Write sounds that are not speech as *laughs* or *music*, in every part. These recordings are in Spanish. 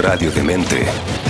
Radio Demente.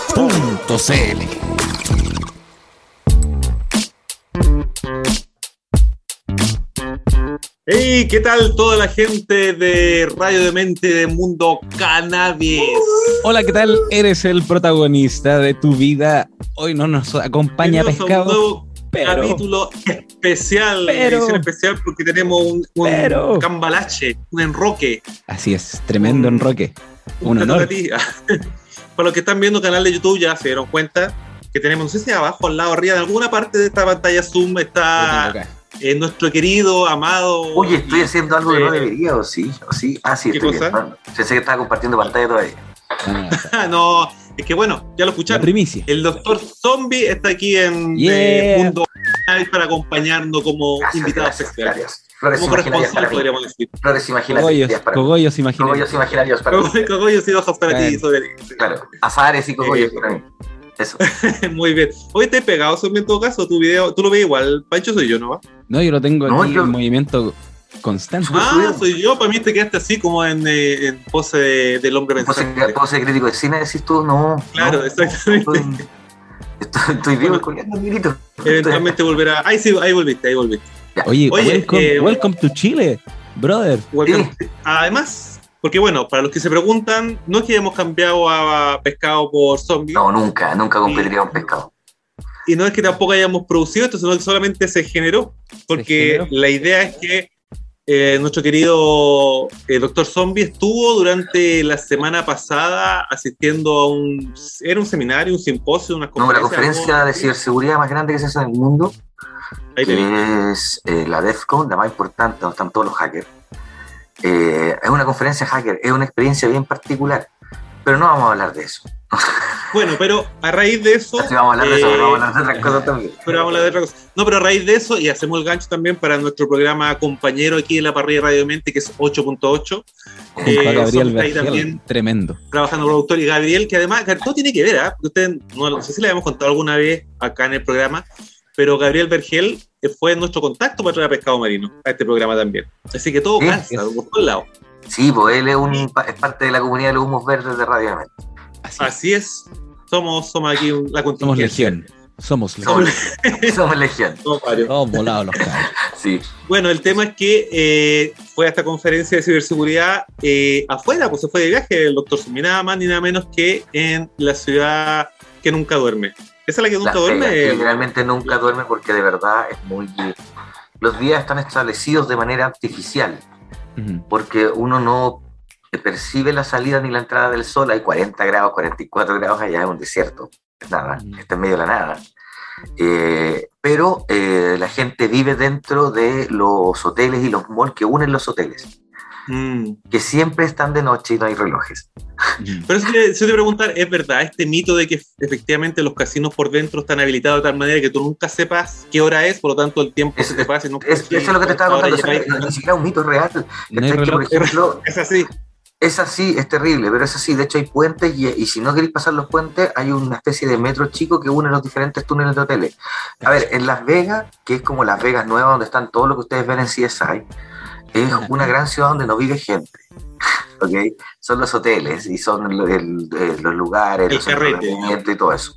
radiodemente.cl. Hey, ¿qué tal toda la gente de Radio de Mente de Mundo Cannabis? Hola, ¿qué tal? Eres el protagonista de tu vida. Hoy no nos acompaña Bienvenidos a un Pescado. nuevo pero- capítulo especial, pero- edición especial porque tenemos un, un pero- cambalache, un enroque. Así es, tremendo Un- enroque. Un honor. Para los que están viendo el canal de YouTube ya se dieron cuenta que tenemos, no sé si abajo, al lado, arriba, en alguna parte de esta pantalla Zoom está eh, nuestro querido, amado... Oye, estoy haciendo algo que no Eh, debería, ¿o sí? ¿O sí? Ah, sí, ¿Qué estoy cosa? bien. Ah, Pensé que estaba compartiendo pantalla todavía. *laughs* No. Ah, es que bueno, ya lo La escucharon. primicia. El doctor Zombie está aquí en Yeah. eh, Mundo para acompañarnos como Gracias, invitado gracias, especial. gracias. Flores imaginarias para mí. decir. Flores Cogollos, imaginarias para mí. cogollos imaginarios. Cogollos imaginarios para mí. Cogollos y hojas para ti, Claro. sobre azares y cogollos Eh, para mí. Eso. *laughs* Muy bien. Hoy te he pegado, Zombie, en todo caso, tu video, tú lo ves igual. Pancho soy yo, ¿no? No, yo lo tengo No, aquí yo- en movimiento constante. Ah, soy yo. Para mí te quedaste así como en, eh, en pose de- del hombre ¿Puedo ser, pensante. puedo ser crítico de cine? Decís tú, no. Claro, no, exactamente. Estoy, estoy, estoy vivo colgando un grito. Eventualmente volverá. Ahí sí, ahí volviste, ahí volviste. Oye, Oye, welcome, eh, welcome to Chile, brother. Welcome. Además, porque bueno, para los que se preguntan, no es que hayamos cambiado a pescado por zombie. No, nunca, nunca competiría un pescado. Y no es que tampoco hayamos producido esto, sino que solamente se generó. Porque generó. la idea es que eh, nuestro querido eh, doctor Zombie estuvo durante la semana pasada asistiendo a un. Era un seminario, un simposio, una No, la conferencia. conferencia de ciberseguridad más grande que se hace en el mundo, Ahí que es eh, la DEFCON, la más importante, donde están todos los hackers. Eh, es una conferencia hacker, es una experiencia bien particular, pero no vamos a hablar de eso. *laughs* Bueno, pero a raíz de eso. Sí, vamos a hablar de eso, eh, pero vamos a hablar de otras cosas también. Pero vamos a hablar de otra cosa. No, pero a raíz de eso, y hacemos el gancho también para nuestro programa compañero aquí en la parrilla de Radio Mente, que es 8.8, Junto Eh, Gabriel Vergel, también. tremendo. trabajando con productor y Gabriel, que además, todo tiene que ver, ¿ah? Porque Ustedes, no, no sé si le habíamos contado alguna vez acá en el programa, pero Gabriel Vergel eh, fue nuestro contacto para traer a Pescado Marino a este programa también. Así que todo Sí, calza, por todos lados. Sí, pues él es, un, es parte de la comunidad de los humos verdes de Radio. Así es. Así es, somos, somos aquí la Somos legión. Somos Somos, legión. somos legión. Somos volados los cabros. Sí. Bueno, el tema es que eh, fue a esta conferencia de ciberseguridad eh, afuera, pues se fue de viaje el doctor Zumi, nada más ni nada menos que en la ciudad que nunca duerme. ¿Esa es la que nunca Las duerme? Que nunca duerme porque de verdad es muy... Los días están establecidos de manera artificial. Porque uno no percibe la salida ni la entrada del sol. Hay 40 grados, 44 grados allá, es un desierto. Es nada, está en medio de la nada. Eh, pero eh, la gente vive dentro de los hoteles y los malls que unen los hoteles, Mm. que siempre están de noche y no hay relojes. Ujú. Pero eso te, eso te preguntar, ¿es verdad este mito de que efectivamente los casinos por dentro están habilitados de tal manera que tú nunca sepas qué hora es, por lo tanto el tiempo Es- se te pasa y nunca Es, eso es lo que te estaba contando, ni siquiera un mito real. No Es así. Es así, es terrible, pero es así. De hecho, hay puentes y, y si no queréis pasar los puentes, hay una especie de metro chico que une los diferentes túneles de hoteles. A ver, en Las Vegas, que es como Las Vegas Nueva, donde están todo lo que ustedes ven en CSI, es una gran ciudad donde no vive gente. *laughs* ¿ok? Son los hoteles y son lo- el- eh, los lugares, El los carrete, entretenimiento y todo eso.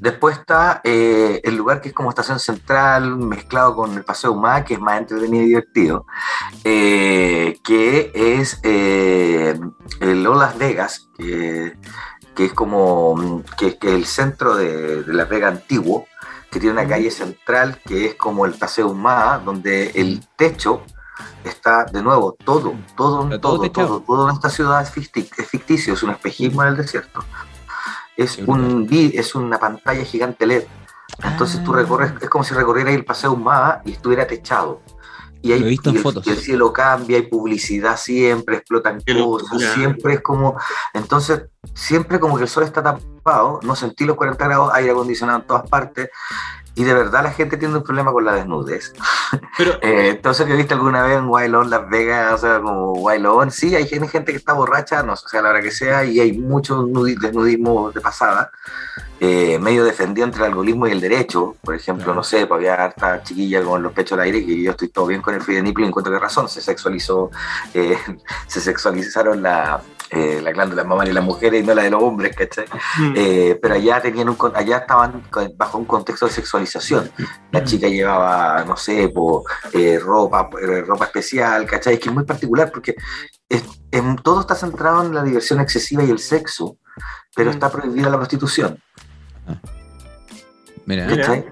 Después está eh, el lugar que es como estación central, mezclado con el Paseo Humá, que es más entretenido y divertido, eh, que es eh, el O Las Vegas, que, que es como que, que el centro de, de Las Vegas antiguo, que tiene una calle central que es como el Paseo Humá, donde el techo está de nuevo todo, todo, Está todo todo, todo, todo en esta ciudad es ficti- es ficticio, es un espejismo en el desierto. Es, un, es una pantalla gigante LED. Entonces tú Ah. recorres, es como si recorrieras el paseo Humada y estuviera techado. Y, hay, Lo he visto en y el- fotos. y el cielo cambia, hay publicidad siempre, explotan Qué cosas, locura. siempre es como. Entonces, siempre como que el sol está tapado, no sentí los 40 grados, aire acondicionado en todas partes. Y de verdad la gente tiene un problema con la desnudez. Pero *laughs* Eh, entonces, que viste alguna vez en Wild On Las Vegas? O sea, como Wild On, sí, hay gente que está borracha, no sé, o sea, la hora que sea, y hay mucho nudi- desnudismo de pasada, eh, medio defendido entre el alcoholismo y el derecho. Por ejemplo, Claro. no sé, pues había harta chiquilla con los pechos al aire, que yo estoy todo bien con el free de nipple y encuentro que razón, se sexualizó, eh, *laughs* se sexualizaron la, eh, la glándula mamaria de las mujeres y no la de los hombres, ¿cachai? mm, Eh, pero allá tenían un, con- allá estaban bajo un contexto de sexualización. La chica llevaba, no sé, po, eh, ropa, eh, ropa especial, ¿cachai? Es que es muy particular porque es- en- todo está centrado en la diversión excesiva y el sexo, pero Mm. está prohibida la prostitución, Mira, Mira. ¿cachai?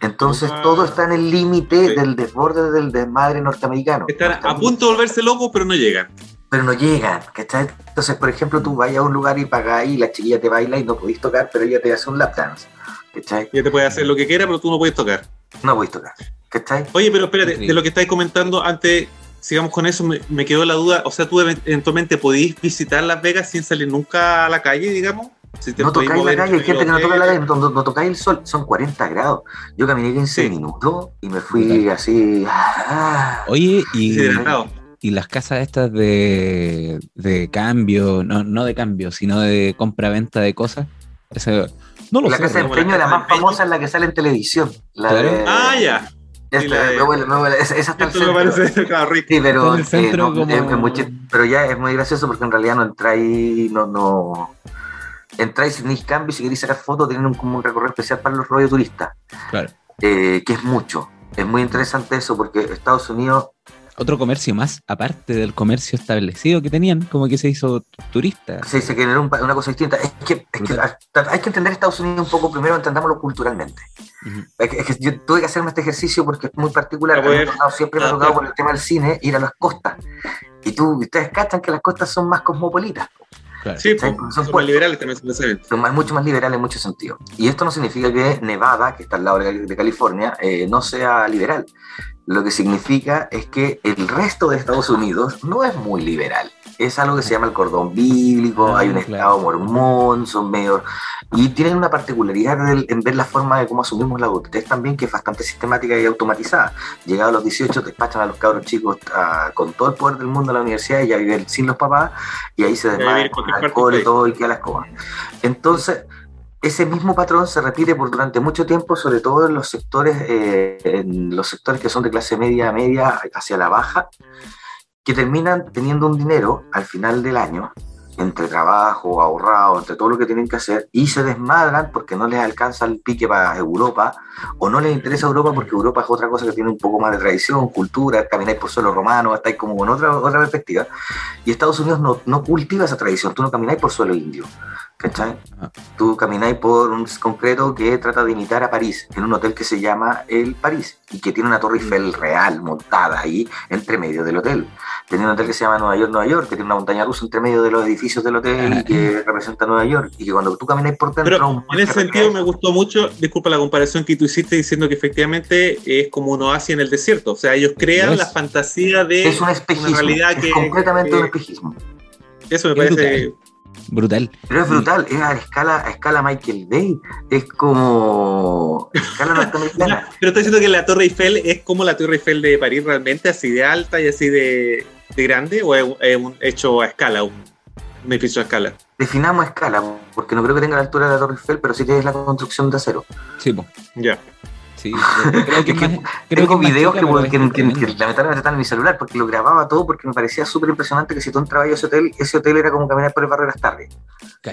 Entonces Ah. todo está en el límite Sí. del desborde del desmadre norteamericano. están a punto de volverse locos, pero no llegan. Pero no llegan, ¿cachai? Entonces, por ejemplo, tú vas a un lugar y pagas y la chiquilla te baila y no podís tocar, pero ella te hace un lap dance, ¿cachai? Ya te puede hacer lo que quiera, pero tú no puedes tocar. No podís tocar, ¿cachai? Oye, pero espérate, de lo que estáis comentando antes, sigamos con eso, me, me quedó la duda. O sea, tú event- eventualmente podís visitar Las Vegas sin salir nunca a la calle, digamos. Si te No tocáis la calle, hay gente que no toca la calle, no, no tocáis el sol, son 40 grados. Yo caminé 15 Sí. minutos y me fui así. ah, Oye, y. y las casas estas de, de cambio, no, no de cambio, sino de compra-venta de cosas, ese- no lo la sé. casa de la empeño, la de más famosa es la que sale en televisión. La Claro. de- Ah, ya. esta, la me huele- me huele- esa, esa está me centro. parece claro, rico. Sí, pero, el centro eh, no, como- es- es muy chis- pero ya es muy gracioso porque en realidad no entráis, no, no, entráis sin cambio, si queréis sacar fotos, tienen un, como un recorrido especial para los rollos turistas, Claro. eh, que es mucho. Es muy interesante eso porque Estados Unidos Otro comercio más, aparte del comercio establecido que tenían, como que se hizo turista. Sí, se generó un una cosa distinta. Es que, es que hay que entender Estados Unidos un poco primero, entendámoslo culturalmente. Es que, es que yo tuve que hacerme este ejercicio porque es muy particular. Me tocado- siempre me ha Ah, tocado por el tema del cine ir a las costas. Y tú, ustedes cachan que las costas son más cosmopolitas. Claro. Sí, pues, son son más puertos. liberales también son son más- mucho más liberales en muchos sentidos. Y esto no significa que Nevada, que está al lado de de California, eh, no sea liberal. Lo que significa es que el resto de Estados Unidos no es muy liberal. Es algo que se llama el cordón bíblico, Ah, hay un claro. estado mormón, son medio... Y tienen una particularidad en ver la forma de cómo asumimos la adultez también, que es bastante sistemática y automatizada. Llegados a los 18, despachan a los cabros chicos ah, con todo el poder del mundo a la universidad y ya viven sin los papás, y ahí se Ya desmayan vivir alcohol y todo y queda la escoba. Entonces, ese mismo patrón se repite por durante mucho tiempo, sobre todo en los sectores, eh, en los sectores que son de clase media, media hacia la baja, que terminan teniendo un dinero al final del año, entre trabajo, ahorrado, entre todo lo que tienen que hacer, y se desmadran porque no les alcanza el pique para Europa, o no les interesa Europa porque Europa es otra cosa que tiene un poco más de tradición, cultura, camináis por suelo romano, estáis como con otra, otra perspectiva, y Estados Unidos no, no cultiva esa tradición, tú no camináis por suelo indio, ¿cachai? Ah. Tú camináis por un concreto que trata de imitar a París, en un hotel que se llama El París, y que tiene una torre Eiffel real montada ahí entre medio del hotel. Tiene un hotel que se llama Nueva York, Nueva York, que tiene una montaña rusa entre medio de los edificios del hotel y que representa Nueva York, y que cuando tú camináis por dentro... Pero en ese sentido me gustó mucho, disculpa la comparación que tú hiciste diciendo que efectivamente es como un oasis en el desierto. O sea, ellos crean la fantasía de Es un espejismo, una realidad es que- completamente que- un espejismo. eso me parece. Brutal. Pero es brutal, es a escala, a escala Michael Bay, es como escala norteamericana. *laughs* Pero estoy diciendo que la Torre Eiffel es como la Torre Eiffel de París realmente, así de alta y así de, de grande, o es, es un hecho a escala, un, un edificio a escala. Definamos escala, porque no creo que tenga la altura de la Torre Eiffel, pero sí que es la construcción de acero. Sí, po. Ya. Sí, creo que *laughs* Es que es más- creo Tengo que videos que, que- lamentablemente están en mi celular, porque lo grababa todo porque me parecía súper impresionante que si tú entrabas a ese hotel, ese hotel era como caminar por el barrio de las tardes.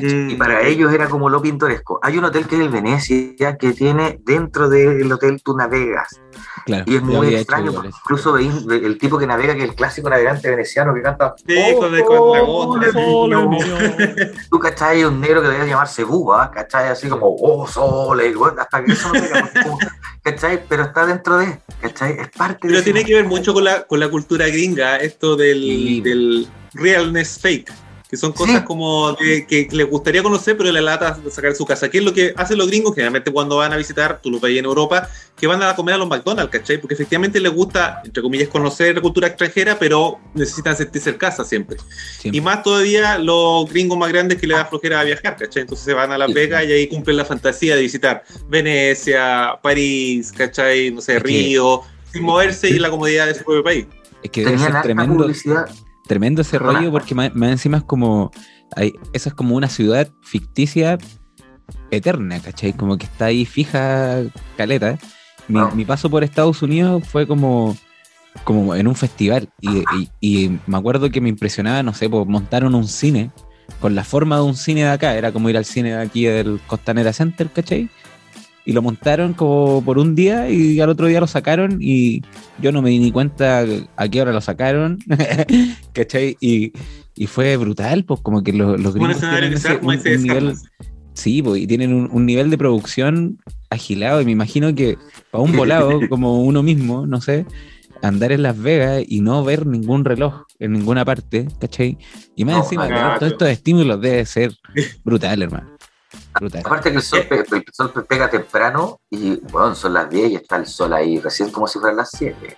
Mm, Y para ellos era como lo pintoresco. Hay un hotel que es el Venecia, que tiene dentro del hotel tú navegas. Claro, Y es muy extraño, porque incluso veis ve- el tipo que navega, que es el clásico navegante veneciano que canta. Sole mío". *laughs* Tú cachai un negro que debe llamarse Búa, cachai así como, oh, sole, hasta que eso no como, cachai, pero está dentro de, cachai, es parte de Pero ese tiene que ver mucho con la, con la cultura gringa, esto del, Sí. del realness fake. Que son cosas Sí. como de- que les gustaría conocer, pero la lata sacar su casa. ¿Qué es lo que hacen los gringos generalmente cuando van a visitar, tú lo ahí en Europa, que van a comer a los McDonald's, ¿cachai? Porque efectivamente les gusta, entre comillas, conocer la cultura extranjera, pero necesitan sentirse en casa siempre. Siempre. Y más todavía los gringos más grandes que les da flojera a viajar, ¿cachai? Entonces se van a Las Sí. Vegas y ahí cumplen la fantasía de visitar Venecia, París, ¿cachai? No sé, Río, sin moverse y la comodidad de su propio país. Es que debe ser tremendo, publicidad. Tremendo ese rollo porque más, más encima es como. Hay, esa es como una ciudad ficticia eterna, ¿cachai? Como que está ahí fija caleta. Mi, paso por Estados Unidos fue como, como en un festival. Y, y- y me acuerdo que me impresionaba, no sé, pues montaron un cine con la forma de un cine de acá. Era como ir al cine de aquí del Costanera Center, ¿cachai? Y lo montaron como por un día y al otro día lo sacaron y yo no me di ni cuenta a qué hora lo sacaron, *laughs* ¿cachai? Y, y fue brutal, pues como que los, los gringos tienen ese- un- un nivel. Sí, pues, y tienen un, un nivel de producción agilado. Y me imagino que para un volado *laughs* como uno mismo, no sé, andar en Las Vegas y no ver ningún reloj en ninguna parte, ¿cachai? Y más No, encima, tener todos estos estímulos debe ser brutal, hermano. Brutal. Aparte que el sol, pe- el sol pe- pega temprano y bueno, son las 10 y está el sol ahí recién como si fueran las 7.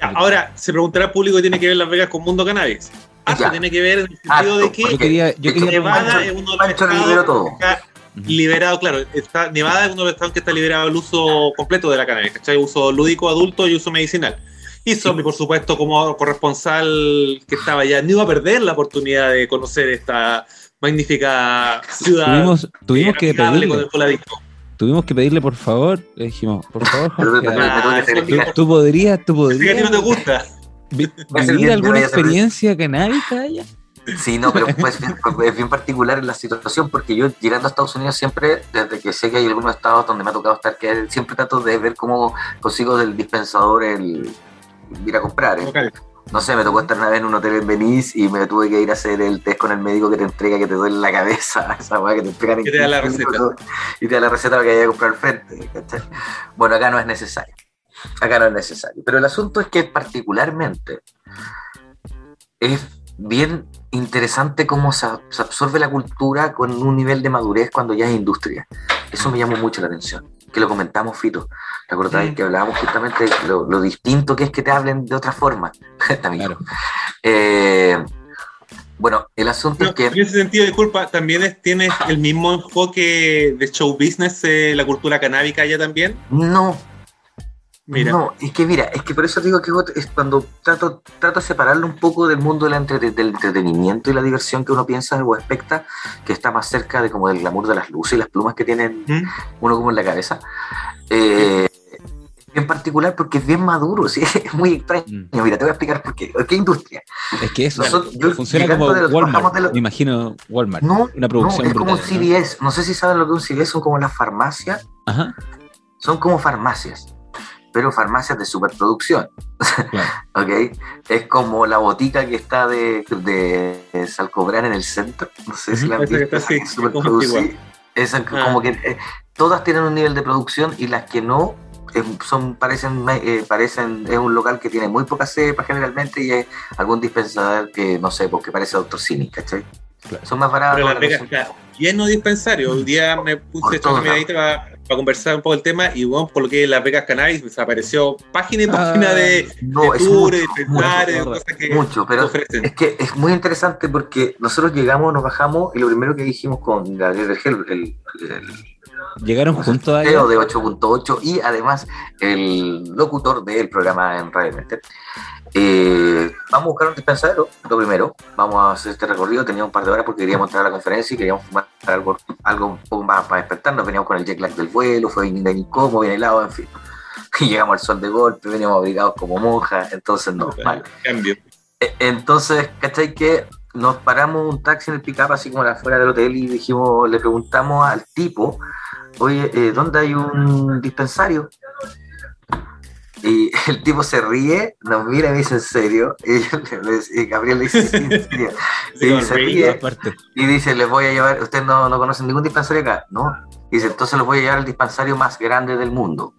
Ya, ahora, se preguntará al público que tiene que ver Las Vegas con Mundo Cannabis. Ah, eso tiene que ver en el sentido Harto, de que Yo quería, yo quería Nevada es uno de los estados que está liberado, claro, está, Nevada es uno de los estados que está liberado el uso completo de la cannabis, ¿cachai? Uso lúdico, adulto y uso medicinal. Y Zombie, por supuesto, como corresponsal que estaba allá, no iba a perder la oportunidad de conocer esta magnífica ciudad. Tuvimos, tuvimos que pedirle, el voladito. tuvimos que pedirle por favor, le dijimos, por favor, *laughs* Jorge, Ah, tú, tú podrías, tú podrías no te gusta. a ser vivir alguna experiencia canábica allá. Sí, no, pero pues, es bien particular en la situación porque yo llegando a Estados Unidos siempre, desde que sé que hay algunos estados donde me ha tocado estar, que siempre trato de ver cómo consigo del dispensador el ir a comprar. ¿eh? No sé, me tocó estar una vez en un hotel en Belice y me tuve que ir a hacer el test con el médico que te entrega que te duele la cabeza, *laughs* esa weá que te entregan en Que te da la 15 receta. Y te da la receta para que vaya a comprar al frente. ¿cachai? Bueno, acá no es necesario. Acá no es necesario. Pero el asunto es que particularmente es bien interesante cómo se, se absorbe la cultura con un nivel de madurez cuando ya es industria. Eso me llamó mucho la atención. Que lo comentamos, Fito. ¿Te acordás Mm. que hablábamos justamente de lo, lo distinto que es que te hablen de otra forma? *laughs* También. Claro. Eh, bueno, el asunto No, es que. en ese sentido, disculpa, también es- tiene el mismo enfoque de show business, eh, la cultura canábica allá también. No, Mira, No, es que mira, es que por eso digo que es cuando trato, trato de separarlo un poco del mundo del, entre- del entretenimiento y la diversión que uno piensa o expecta, que está más cerca de como del glamour de las luces y las plumas que tienen ¿Mm? uno como en la cabeza. Eh, bien particular porque es bien maduro, *laughs* ¿sí? es muy extraño. Mm. Mira, te voy a explicar por qué. ¿Qué industria? Es que eso Nosotros- yo funciona como de los- Walmart. bajamos de los- Me imagino Walmart. No, Una producción no, es como un. CVS. ¿no? sé si saben lo que es un CVS, son como las farmacias. Ajá, Son como farmacias, pero farmacias de superproducción. claro. *laughs* ¿ok? Es como la botica que está de, de Salcobrán en el centro. No sé si la han que visto. está así, es como Ah. como que eh, todas tienen un nivel de producción y las que no son parecen eh, parecen es un local que tiene muy poca cepa generalmente y es algún dispensador que no sé porque parece Doctor Cine, ¿cachai? Claro. Son más baratos. pero la cosa- está lleno de dispensarios. Hoy día me puse a echar una todos lados. miradita para, para conversar un poco el tema y bueno, por lo que Las Vegas Cannabis desapareció página y página Ah, de, No, de es tours, mucho, de cosas que mucho, pero ofrecen. Es que es muy interesante porque nosotros llegamos, nos bajamos y lo primero que dijimos con Gabriel Vergel, el, el Llegaron juntos a de 8.8 y además el locutor del programa en Radio Mente. Eh, vamos a buscar un dispensario, lo primero. Vamos a hacer este recorrido. Teníamos un par de horas porque queríamos entrar a la conferencia y queríamos fumar algo, algo un poco más para despertarnos. Veníamos con el jet lag del vuelo, fue bien incómodo, bien helado, en fin. *laughs* Y llegamos al sol de golpe, veníamos abrigados como monjas, entonces no, mal. Cambio. E- Entonces, ¿cachai? Que nos paramos un taxi en el pick-up, así como afuera del hotel, y dijimos, le preguntamos al tipo, oye, eh, ¿dónde hay un dispensario? Y *laughs* el tipo se ríe, nos mira y me dice, ¿en serio? Y, yo Gabriel le dice, sí, en *laughs* serio. Y se ríe. Y dice, les voy a llevar, ustedes no, no conocen ningún dispensario acá, ¿no? Y dice, entonces les voy a llevar al dispensario más grande del mundo.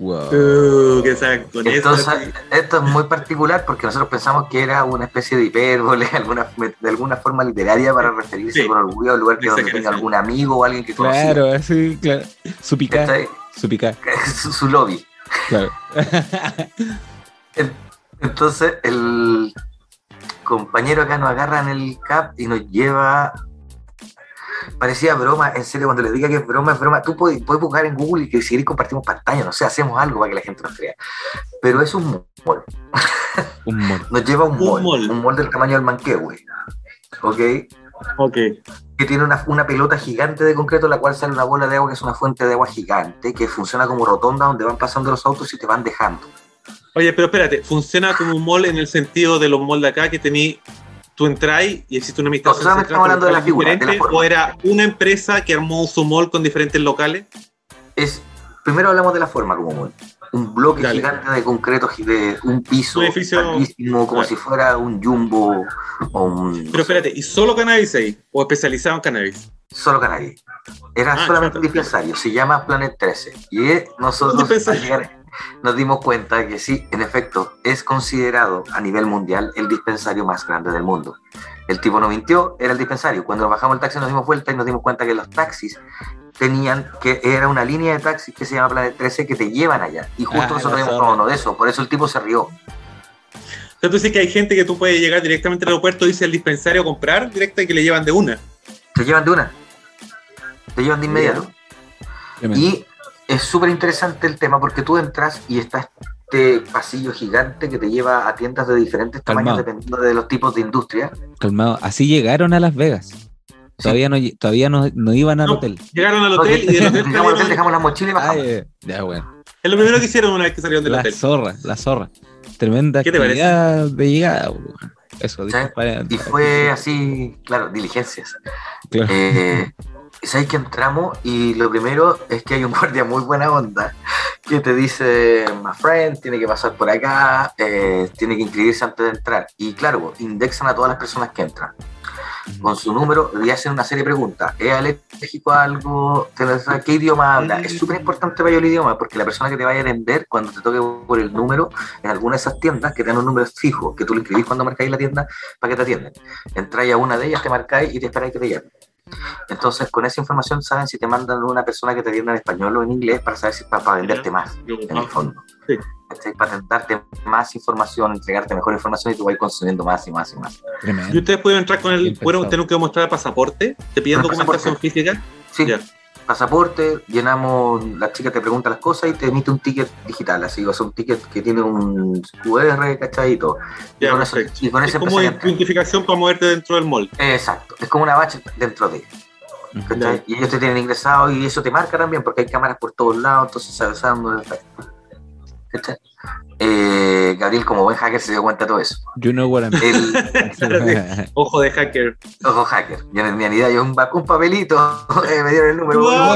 Wow. Uh, que eso. Entonces, esto es muy particular porque nosotros pensamos que era una especie de hipérbole, *laughs* alguna, de alguna forma literaria para referirse Sí. con orgullo al lugar que donde tenga algún amigo o alguien que conocía. Claro, así, claro. Su pica. ¿Cachai? Su pica, *laughs* Su, su lobby. claro. Entonces, el compañero acá nos agarra en el CAP y nos lleva. Parecía broma, en serio, cuando les diga que es broma, es broma. Tú puedes, puedes buscar en Google y que si querés compartimos pantalla, no sé, hacemos algo para que la gente nos crea. Pero es un mall. *laughs* Un mono. Nos lleva a un, Un mall. Un mall del tamaño del Manquehue. ¿Ok? Ok. que tiene una, una pelota gigante de concreto, la cual sale una bola de agua que es una fuente de agua gigante, que funciona como rotonda donde van pasando los autos y te van dejando. Oye, pero espérate, funciona como un mall en el sentido de los malls de acá que tení, tú entras y existe una amistad. No, solamente estamos hablando de la figura, de la forma. ¿O era una empresa que armó su mall con diferentes locales? Es, primero hablamos de la forma como mall. Un bloque Dale. gigante de concreto, de un piso Un edificio- como Claro. si fuera un jumbo o un... Pero espérate, ¿y solo cannabis ahí? ¿O especializado en cannabis? Solo cannabis. Era Ah, solamente un dispensario, se llama Planet 13. Y nosotros al llegar, nos dimos cuenta que sí, en efecto, es considerado a nivel mundial el dispensario más grande del mundo. El tipo no mintió, era el dispensario. Cuando nos bajamos el taxi nos dimos vuelta y nos dimos cuenta que los taxis tenían que era una línea de taxis que se llama Planet 13 que te llevan allá. Y justo Ah, nosotros vimos zorra. uno de esos, por eso el tipo se rió. O sea, tú dices que hay gente que tú puedes llegar directamente al aeropuerto, dice el dispensario a comprar directa y que le llevan de una. Te llevan de una. Te llevan de inmediato. Y es súper interesante el tema porque tú entras y está este pasillo gigante que te lleva a tiendas de diferentes tamaños dependiendo de los tipos de industria. Calmado. Así llegaron a Las Vegas. Todavía no, todavía no, no iban al No, hotel. Llegaron al No, hotel y del *laughs* hotel llegamos al hotel, salieron- dejamos la mochila y bajamos. ya, ya, bueno. Es lo primero que hicieron una vez que salieron del La hotel. zorra, la zorra. Tremenda ¿Qué te parece? de llegada. Eso. Y fue así, claro, diligencias. Claro. Eh, *laughs* ¿Sabes que entramos? Y lo primero es que hay un *laughs* guardia muy buena onda que te dice, my friend, tiene que pasar por acá, eh, tiene que inscribirse antes de entrar. Y claro, indexan a todas las personas que entran con su número y hacen una serie de preguntas. ¿Es alérgico a algo? ¿Tienes- ¿Qué idioma habla? Es súper importante para ello el idioma porque la persona que te vaya a vender, cuando te toque por el número, en alguna de esas tiendas que tienen un número fijo, que tú lo inscribís cuando marcáis la tienda para que te atiendan. Entráis a una de ellas, te marcáis y te esperáis que te llamen. Entonces, con esa información saben si te mandan una persona que te atienda en español o en inglés para saber si para, para venderte más, en el fondo. Para darte más información, entregarte mejor información y tú vas consumiendo más y más y más. Tremendo. ¿Y ustedes pueden entrar con el. Bien Bueno, pensado. que mostrar el pasaporte. Te piden documentación pasaporte. física. Sí, Ya. Pasaporte, llenamos, la chica te pregunta las cosas y te emite un ticket digital, así, o sea, un ticket que tiene un QR, ¿cachai? Y todo. Y Ya, con eso- y con Es como identificación para moverte dentro del mall. Exacto, es como una bache dentro de. ¿cachai? Y ellos te tienen ingresado y eso te marca también porque hay cámaras por todos lados, entonces sabes a dónde está. Eh, Gabriel, como buen hacker, se dio cuenta de todo eso. You know what I mean. El *laughs* Ojo de hacker. ojo hacker, yo no tenía ni idea, yo un, pa- un papelito, *laughs* eh, me dieron el número. Wow.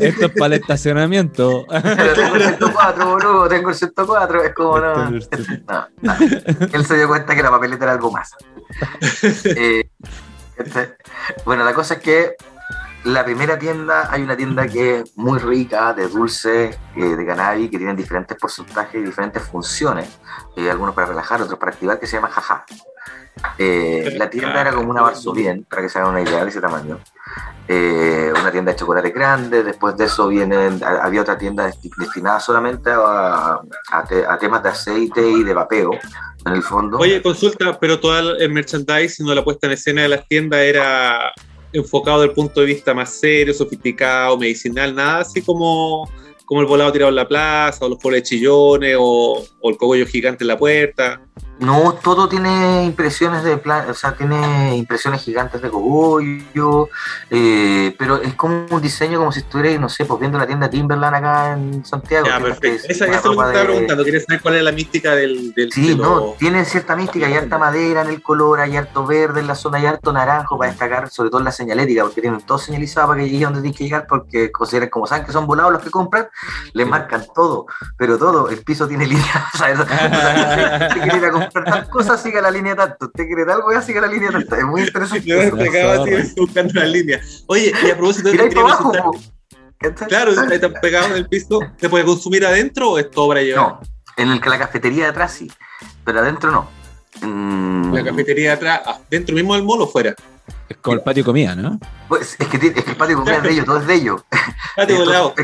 Esto es para el estacionamiento. Pero tengo el 104, boludo, tengo el 104, es como no. *laughs* No, no. Él se dio cuenta que la papeleta era algo más. Eh, este, bueno, la cosa es que la primera tienda, hay una tienda que es muy rica de dulces eh, de cannabis que tienen diferentes porcentajes y diferentes funciones, eh, algunos para relajar, otros para activar, que se llama Jaja. Eh, la tienda era como una bien, para que se hagan una idea de ese tamaño. Eh, una tienda de chocolate grande, después de eso vienen, había otra tienda desti- destinada solamente a, a te- a temas de aceite y de vapeo, en el fondo. Oye, consulta, pero todo el merchandising o la puesta en escena de las tiendas era enfocado desde el punto de vista más serio, sofisticado, medicinal, nada así como, como el volado tirado en la plaza, o los pobres chillones, o, o el cogollo gigante en la puerta. No, todo tiene impresiones de plan, o sea, tiene impresiones gigantes de cogollo, eh, pero es como un diseño como si estuvieras, no sé, pues viendo la tienda Timberland acá en Santiago. Ya, perfecto. Esa, eso es lo que estaba de- preguntando. Quería saber cuál es la mística del. del Sí, de no, tiene cierta mística, hay harta madera en el color, hay harto verde en la zona, hay harto naranjo para destacar, sobre todo en la señalética, porque tienen todo señalizado para que lleguen donde tienen que llegar, porque consideran, como saben que son volados los que compran, les marcan todo, pero todo, el piso tiene *laughs* línea, o sea, *laughs* a comprar tal cosa, siga la línea tanto, usted quiere tal cosa, siga la línea tanto, es muy interesante. *laughs* Yo acabo así *laughs* buscando la línea. Oye, y a propósito de abajo. Claro, si está *laughs* pegado en el piso, ¿se puede consumir adentro o es todo para llevar? No, en el, la cafetería de atrás sí, pero adentro no. Mm, La cafetería de atrás, ah, dentro mismo del mall o fuera. Es como el patio de comida, ¿no? Pues, es, que, es que el patio de comida es de ellos, todo es de ellos. *laughs* Patio volado.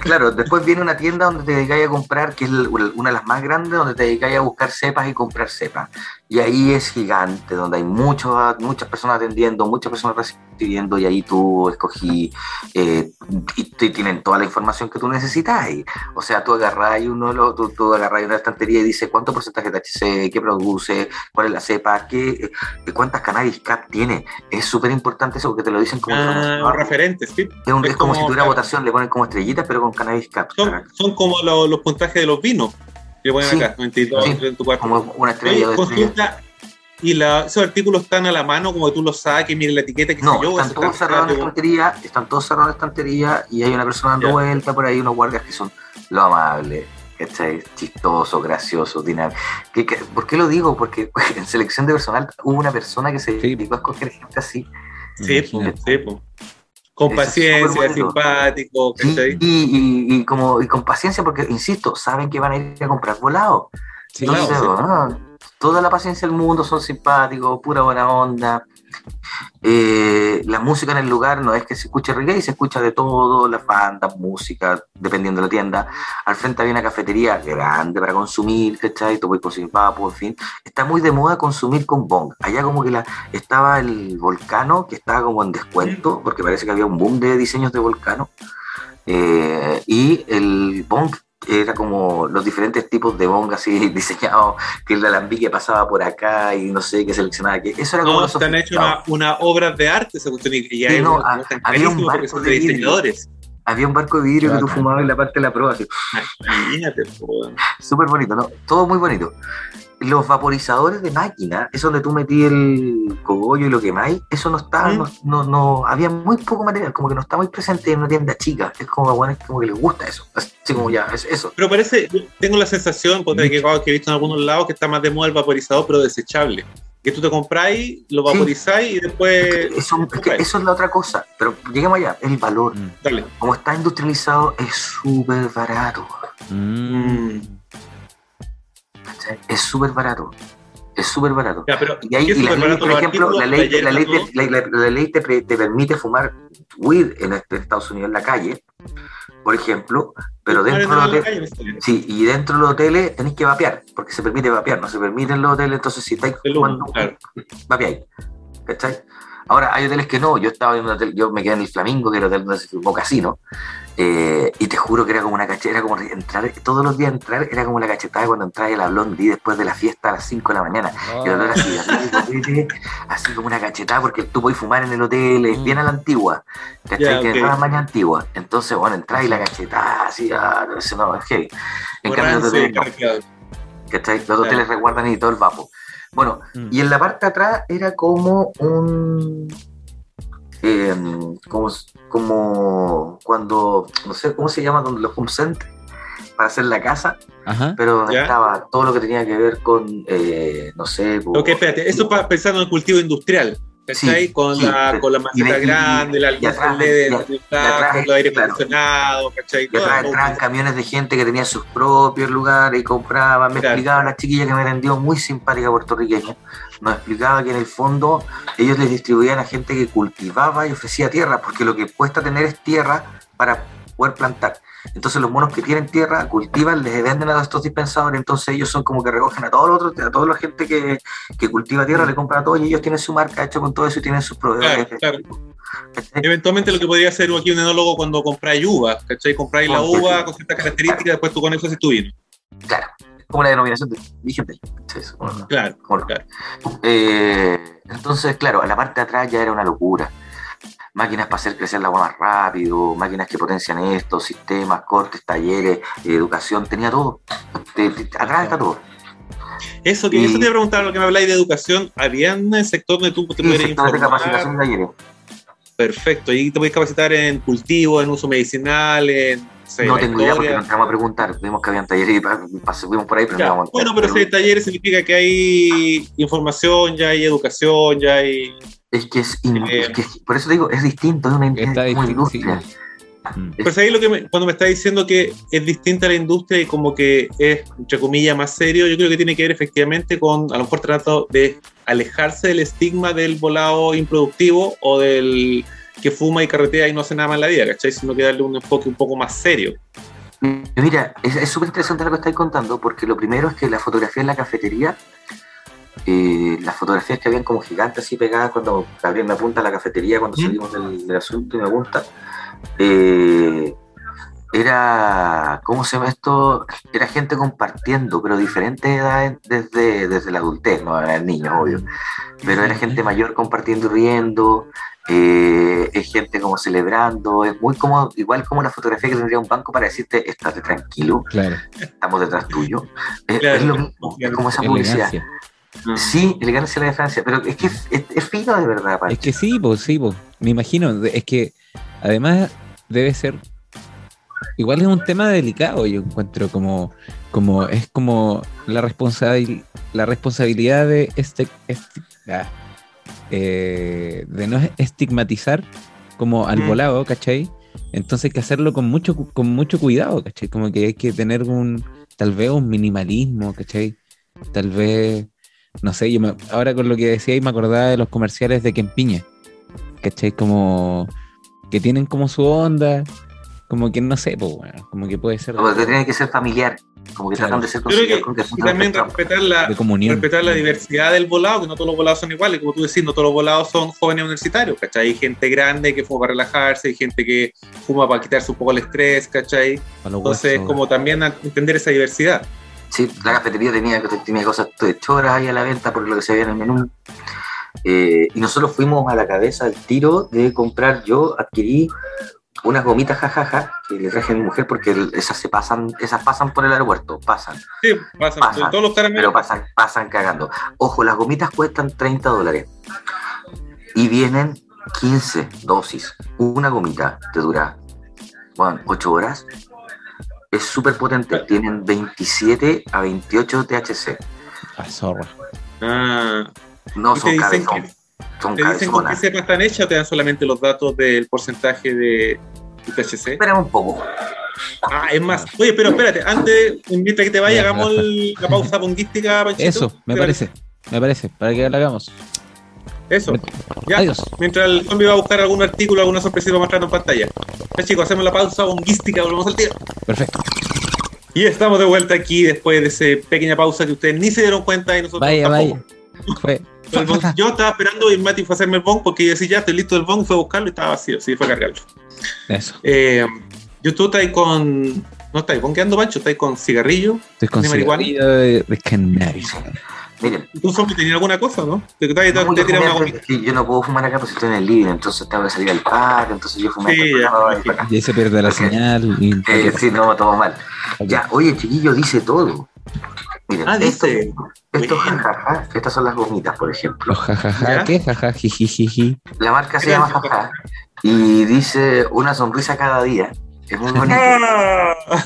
Claro, después viene una tienda donde te dedicáis a comprar, que es una de las más grandes, donde te dedicáis a buscar cepas y comprar cepas. Y ahí es gigante, donde hay muchos, muchas personas atendiendo, muchas personas recibiendo, y ahí tú escogí, eh, y te tienen toda la información que tú necesitas. O sea, tú agarras uno, tú, tú agarrás una estantería y dice cuánto porcentaje de THC, qué produce, cuál es la cepa, qué, eh, cuántas cannabis cap tiene. Es súper importante eso porque te lo dicen como Ah, referentes, sí. Es, un- es es como, si tuviera votación, le ponen como estrellitas, pero con cannabis cap. Son, son como lo- los puntajes de los vinos que ponen Sí. acá, 92, Sí. 34. Como una estrella Oye, consulta, y la, esos artículos están a la mano, como que tú los saques, mires la etiqueta, que No, sé yo, están todos cerrados en la estantería, están todos cerrados en la estantería y hay una persona dando Ya. vuelta por ahí, unos guardias que son lo amables, ¿cachai? Dinámicos. ¿Qué- qué- ¿Por qué lo digo? Porque *laughs* en selección de personal hubo una persona que se Sí. dedicó a escoger gente así. Sí, sí. Con paciencia, simpático, Y, y- y- y como, y con paciencia, porque, insisto, saben que van a ir a comprar volado. Sí, Claro, sí. Toda la paciencia del mundo, son simpáticos, pura buena onda. Eh, la música en el lugar no es que se escuche reggae, se escucha de todo, las bandas, música, dependiendo de la tienda. Al frente había una cafetería grande para consumir, ¿cachai? Tú papo, en fin. Está muy de moda consumir con bong. Allá como que la, estaba el volcano, que estaba como en descuento, porque parece que había un boom de diseños de volcano. Eh, y el bong era como los diferentes tipos de bong así *laughs* diseñados, que el alambique pasaba por acá y no sé qué seleccionaba qué. Eso era como No, te han hecho una, una obra de arte esa cuestión y Sí, hay no, había un barco de de vidrio. diseñadores. Había un barco de vidrio que tú fumabas en la parte de la prueba, así, Imagínate, súper bonito, ¿no? Todo muy bonito. Los vaporizadores de máquina, eso donde tú metí el cogollo y lo quemáis, eso no estaba, Mm. no, no, no- había muy poco material, como que no está muy presente en una tienda chica. Es como, bueno, es como que les gusta eso. Así como ya, es eso. Pero parece, yo tengo la sensación, porque que, que he visto en algunos lados, que está más de moda el vaporizador, pero desechable. Que tú te compráis, lo Sí. vaporizáis y después. Eso, es que eso es la otra cosa, pero lleguemos allá, el valor. Mm. Dale. Como está industrializado, es súper barato. Mm. ¿Cachai? Es súper barato. Es súper barato. Ya, pero Y, ahí, ¿qué es y la ley, por ejemplo, la ley, la ley, te- la- la- la ley te, te permite fumar weed en este- Estados Unidos en la calle, por ejemplo, pero dentro en de los hoteles, sí, y dentro de los hoteles tenéis que vapear, porque se permite vapear, no se permite en los hoteles, entonces si estáis fumando, claro. vapeáis. ¿Cachai? Ahora, hay hoteles que no, yo estaba en un hotel, yo me quedé en el Flamingo, que era el hotel donde se filmó Casino, eh, y te juro que era como una cacheta, era como entrar, todos los días entrar, era como la cachetada cuando entraba a la Blondie después de la fiesta a las 5 de la mañana. Y el olor así, así, así como una cachetada, porque tú puedes fumar en el hotel, es bien a la antigua, ¿cachai? Ya, Tiene ok. todas las mañas antiguas. Entonces, bueno, entras y la cachetada, así, ah, no, eso no, es heavy. En cambio, los hoteles no. ¿cachai? Los hoteles resguardan y todo el vapo. Bueno, Mm. y en la parte de atrás era como un. Eh, como, como cuando. No sé cómo se llama, donde los home centers para hacer la casa, Ajá. pero donde Ya. estaba todo lo que tenía que ver con. eh, no sé. Ok, espérate, eso para pensando en el cultivo industrial. ¿Cachai? Sí, con, sí, la, pero- con la maceta de- y- grande, la y y- el aire claro. acondicionado, ¿cachai? Y atrás entraban camiones de gente que tenía sus propios lugares y compraban. Me Claro. explicaba la chiquilla que me atendió, muy simpática puertorriqueña, nos explicaba que en el fondo ellos les distribuían a gente que cultivaba y ofrecía tierra, porque lo que cuesta tener es tierra para poder plantar. Entonces los monos que tienen tierra cultivan, les venden a estos dispensadores, entonces ellos son como que recogen a todos los otros, a toda la gente que, que cultiva tierra, le compran a todos y ellos tienen su marca hecho con todo eso y tienen sus proveedores. Claro, claro. ¿cachai? Eventualmente lo que podría hacer aquí un enólogo cuando compráis uva, ¿cachai? Compráis la uva con ciertas características, después tú con eso haces tu vino. Claro, como la denominación de. Eso, bueno, Claro, Bueno, claro. eh, entonces, claro, a la parte de atrás ya era una locura. Máquinas para hacer crecer la agua más rápido, máquinas que potencian esto, sistemas, cortes, talleres, educación, tenía todo. Te- te- atrás está todo. Eso, que, Y- eso te iba a preguntar, lo que me habláis de educación, ¿había un sector donde tú te pudieras de capacitación y talleres. Perfecto, y te puedes capacitar en cultivo, en uso medicinal, en no sé, No la tengo idea porque no entramos a preguntar. Vimos que habían talleres y subimos por ahí, pero Ya, no vamos a Bueno, pero si hay talleres significa que hay información, ya hay educación, ya hay... Es que es, in- Eh, es que es- por eso te digo, es distinto, es una, Está industria. Mm. Pues ahí lo que me- cuando me está diciendo que es distinta la industria y como que es, entre comillas, más serio, yo creo que tiene que ver efectivamente con, a lo mejor trato de alejarse del estigma del volado improductivo o del que fuma y carretea y no hace nada más en la vida, ¿cachai? Sino que darle un enfoque un poco más serio. Mira, es súper interesante lo que estáis contando, porque lo primero es que la fotografía en la cafetería, eh, las fotografías que habían como gigantes así pegadas cuando Gabriel me apunta a la cafetería, cuando ¿Mm? salimos del, del asunto y me apunta, eh, era, ¿cómo se llama esto? Era gente compartiendo, pero diferentes edades desde, desde la adultez, no eran niños, obvio, pero era gente mayor compartiendo y riendo, eh, es gente como celebrando, es muy como, igual como la fotografía que tendría un banco para decirte, estate tranquilo, Claro, estamos detrás tuyo. Es, Claro. es lo mismo, es como esa publicidad. elegancia. Sí, elegancia la de Francia, pero es que es, es- es fino de verdad, Pancho. Es que sí, pues sí, pues. Me imagino. Es que además debe ser. Igual es un tema delicado, yo encuentro como. como es como la, responsabil, la responsabilidad de este. este- ah, eh, de no estigmatizar como al Mm. volado, ¿cachai? Entonces hay que hacerlo con mucho, con mucho cuidado, ¿cachai? Como que hay que tener un. Tal vez un minimalismo, ¿cachai? Tal vez. No sé, yo me- ahora con lo que decía y me acordaba de los comerciales de Kempiña. ¿Cachai? Como que tienen como su onda, como que no sé, pues bueno, como que puede ser Como que tiene que ser familiar, como que Claro. tratan de ser creo que y también respetar la, respetar la diversidad del volado, que no todos los volados son iguales, como tú decís, no todos los volados son jóvenes universitarios, ¿cachai? Hay gente grande que fuma para relajarse, hay gente que fuma para quitarse un poco el estrés, ¿cachai? Entonces, huesos. como también entender esa diversidad. Sí, la cafetería tenía, tenía cosas de choras ahí a la venta por lo que se veía en el menú. Eh, y nosotros fuimos a la cabeza al tiro de comprar, yo adquirí unas gomitas jajaja que le traje a mi mujer porque esas se pasan, esas pasan por el aeropuerto, pasan, Sí, pasan, Pasa, todos los caramelos. pero pasan, pasan cagando. Ojo, las gomitas cuestan 30 dólares y vienen 15 dosis. Una gomita te dura bueno, 8 horas. Es súper potente, tienen 27 a 28 THC. Ah, zorra. Ah, No son son te dicen con qué cepa están hechas o te dan solamente los datos del porcentaje de THC. Espérame un poco. Ah, es más. Oye, pero espérate, antes, mientras que te vaya, Ya, hagamos el- la pausa bonguística, Panchito. Eso, me parece. Me parece, para que la hagamos. Eso. Ya, Adiós. mientras el zombie va a buscar algún artículo, alguna sorpresa mostrando en pantalla. Ya chicos, hacemos la pausa bonguística, volvemos al tiro. Perfecto. Y estamos de vuelta aquí después de esa pequeña pausa que ustedes ni se dieron cuenta y nosotros Vaya, tampoco. vaya. Fue. Yo estaba esperando y Mati fue a hacerme el bong porque yo decía, ya estoy listo del bong, fue a buscarlo y estaba vacío, sí, fue a cargarlo. Eso. Eh, yo tú estás con. No estás bonqueando, Pancho, estás con cigarrillo. Estoy con ¿De cigarrillo de, de cannabis. Miren, ¿Tú zombie tenías alguna cosa, no? Te, te, te, no, te yo, tiras una fumé- gomita. sí, yo no puedo fumar acá porque estoy en el living, entonces tengo que salir al parque, entonces yo fumé Sí, ya, y ahí se pierde la señal. Y, Eh, sí, no, todo mal. Ya, oye, chiquillo, dice todo. Miren, Ah, esto, dice. esto jajaja, estas son las gomitas, por ejemplo. Los jajaja, ¿Ya? ¿qué? Jaja, jijijiji. La marca se llama jaja y dice una sonrisa cada día. Es muy bonito. *laughs* Ah,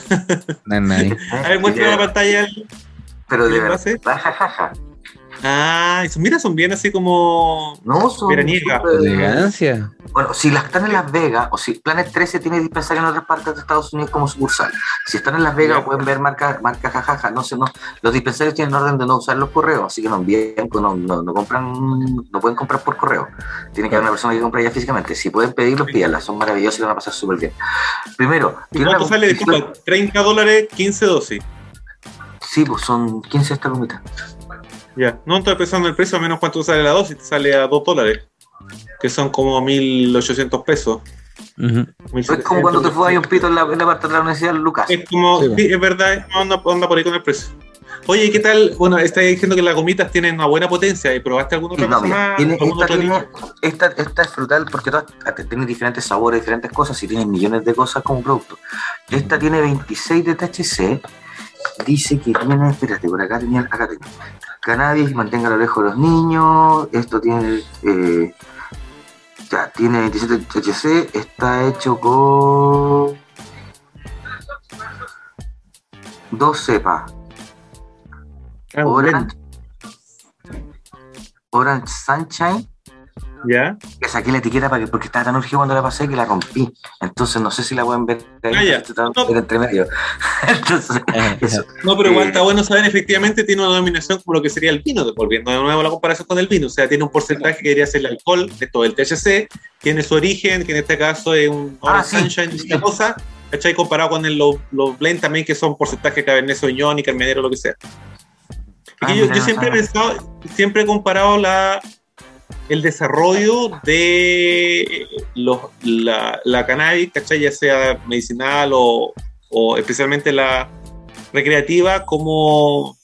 Nanay. a ver, muestra la pantalla. Pero de ¿qué verdad, jajaja. Ah, eso, mira, son bien así como. No, son Elegancia. Bueno, si las están en Las Vegas, o si Planet 13 tiene dispensario en otras partes de Estados Unidos como sucursal, si están en Las Vegas Ya. pueden ver marca, marca jajaja, no sé, no, los dispensarios tienen orden de no usar los correos, así que no envían, no, no, no compran, no pueden comprar por correo, tiene que haber una persona que compre ya físicamente, si pueden pedirlos, pídanlas, son maravillosas y van a pasar súper bien. Primero, ¿Y tiene cuánto sale? Disculpa, 30 dólares, 15 dosis. Sí, pues son 15 esta gomita. Ya, no estoy pensando en el precio, a menos cuánto sale la dosis, te sale a 2 dólares. Que son como 1800 pesos. Es como cuando te fumas un pito en la, en la parte de la Universidad Lucas. Es como, Sí, sí, es verdad, anda, anda por ahí con el precio. Oye, ¿y ¿qué tal? Bueno, está diciendo que las gomitas tienen una buena potencia. ¿y ¿Probaste alguna otra No, cosa mira, más? tiene- ¿Algún esta, otro tiene- tipo? esta, esta es frutal porque todas tiene diferentes sabores, diferentes cosas y tiene millones de cosas como producto. Esta tiene 26 de THC. Dice que tiene, espérate, por acá tenía, acá tengo. Cannabis, manténgalo lejos de los niños. Esto tiene, eh, ya, tiene 27 de THC. Está hecho con dos cepas. Orange, Orange Sunshine ¿Ya? Le saqué la etiqueta para que, porque estaba tan urgido cuando la pasé que la rompí. Entonces no sé si la pueden ver ahí, Ah, ya. está tan- No. entre medio. *laughs* Entonces, eso. No, pero igual Eh, está bueno saber, efectivamente tiene una denominación como lo que sería el vino, volviendo de nuevo a la comparación con el vino, o sea, tiene un porcentaje que debería ser el alcohol, de todo el THC, tiene su origen, que en este caso es un Ah, sí, Sunshine, sí. una cosa, ¿cachai? Comparado con el, los, los blend también, que son porcentajes de Cabernet Sauvignon y Carmenero, lo que sea. Y Ah, yo, yo siempre he pensado, siempre he comparado la, el desarrollo de los, la, la cannabis, ¿cachai? Ya sea medicinal o, o especialmente la recreativa, como,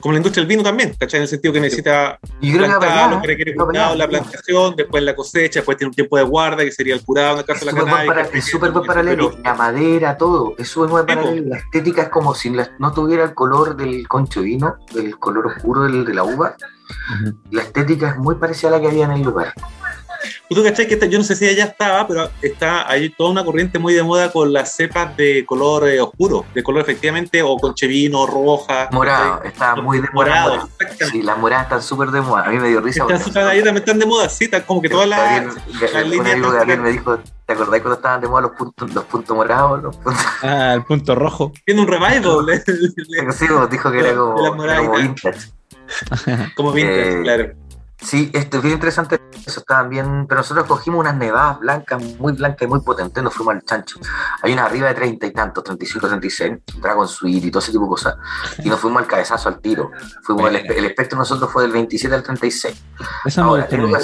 como la industria del vino también, ¿cachai? En el sentido que necesita plantar, lo que requiere la plantación, después la cosecha, después tiene un tiempo de guarda, que sería el curado en el caso Es de la cannabis. para- es súper buen paralelo. La madera, todo. Es súper buen paralelo. La estética es como si no tuviera el color del concho vino, el color oscuro del- de la uva. La estética es muy parecida a la que había en el lugar. ¿Tú cachai que esta- yo no sé si ella estaba, pero está hay toda una corriente muy de moda con las cepas de color eh, oscuro, de color efectivamente, o conchevino, roja. Morado, ¿cachai? está muy de moda. Morado, exactamente. Sí, las moradas están súper de moda. A mí me dio risa. Están, porque- están ahí también están de moda, sí, están como que todas las. Gabriel, me dijo, ¿te acordás cuando estaban de moda los puntos, los puntos morados? Los puntos? *laughs* Ah, el punto rojo. Tiene un revival, Sí, dijo que era como, era como vintage. *laughs* como vintage, Eh, claro. Sí, esto es bien interesante. Eso estaban bien. Pero nosotros cogimos unas nevadas blancas, muy blancas y muy potentes. Nos fuimos al chancho. Hay unas arriba de 30 y tantos, 35, 36, Dragon Suite y todo ese tipo de cosas. Y nos fuimos al cabezazo al tiro. Fuimos el, el espectro de nosotros fue del 27 al 36. Esas me Ahora, gustan a mí.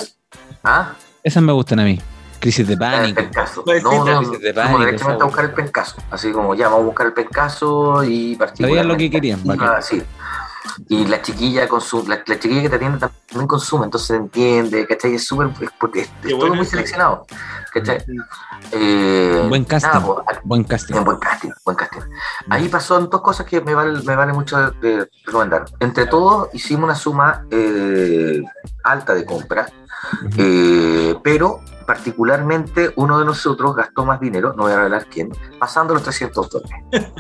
¿Ah? Esas me gustan a mí. Crisis de El pánico. pencaso. Pues No, no, crisis de fuimos pánico, directamente a buscar el pencaso. Así como ya, vamos a buscar el pencaso y partimos. Sabían lo que querían, bacán. Sí. Y la chiquilla consume, la, la chiquilla que te atiende también consume, entonces se entiende, ¿cachai? Es súper, es porque es, todo muy seleccionado, ¿cachai? Eh, Buen casting. nada, pues, Buen casting. en buen casting, buen casting. Ahí pasaron dos cosas que me vale, me vale mucho recomendar. Entre todos hicimos una suma eh, alta de compra, Ujú. eh, pero particularmente uno de nosotros gastó más dinero, no voy a revelar quién, pasando los 300 dólares. *laughs*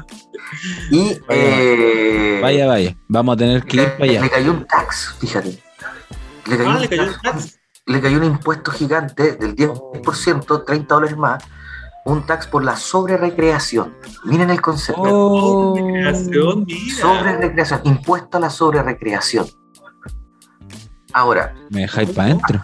Y Vaya, eh, Vaya, vaya. Vamos a tener que ir para le, allá. le cayó un tax, fíjate. Le cayó, Ah, un le cayó un tax, le cayó un impuesto gigante del 10%, 30 dólares más, un tax por la sobrerecreación. Miren el concepto. Oh. Sobre recreación, impuesto a la sobre recreación. Ahora, Me dejáis para adentro.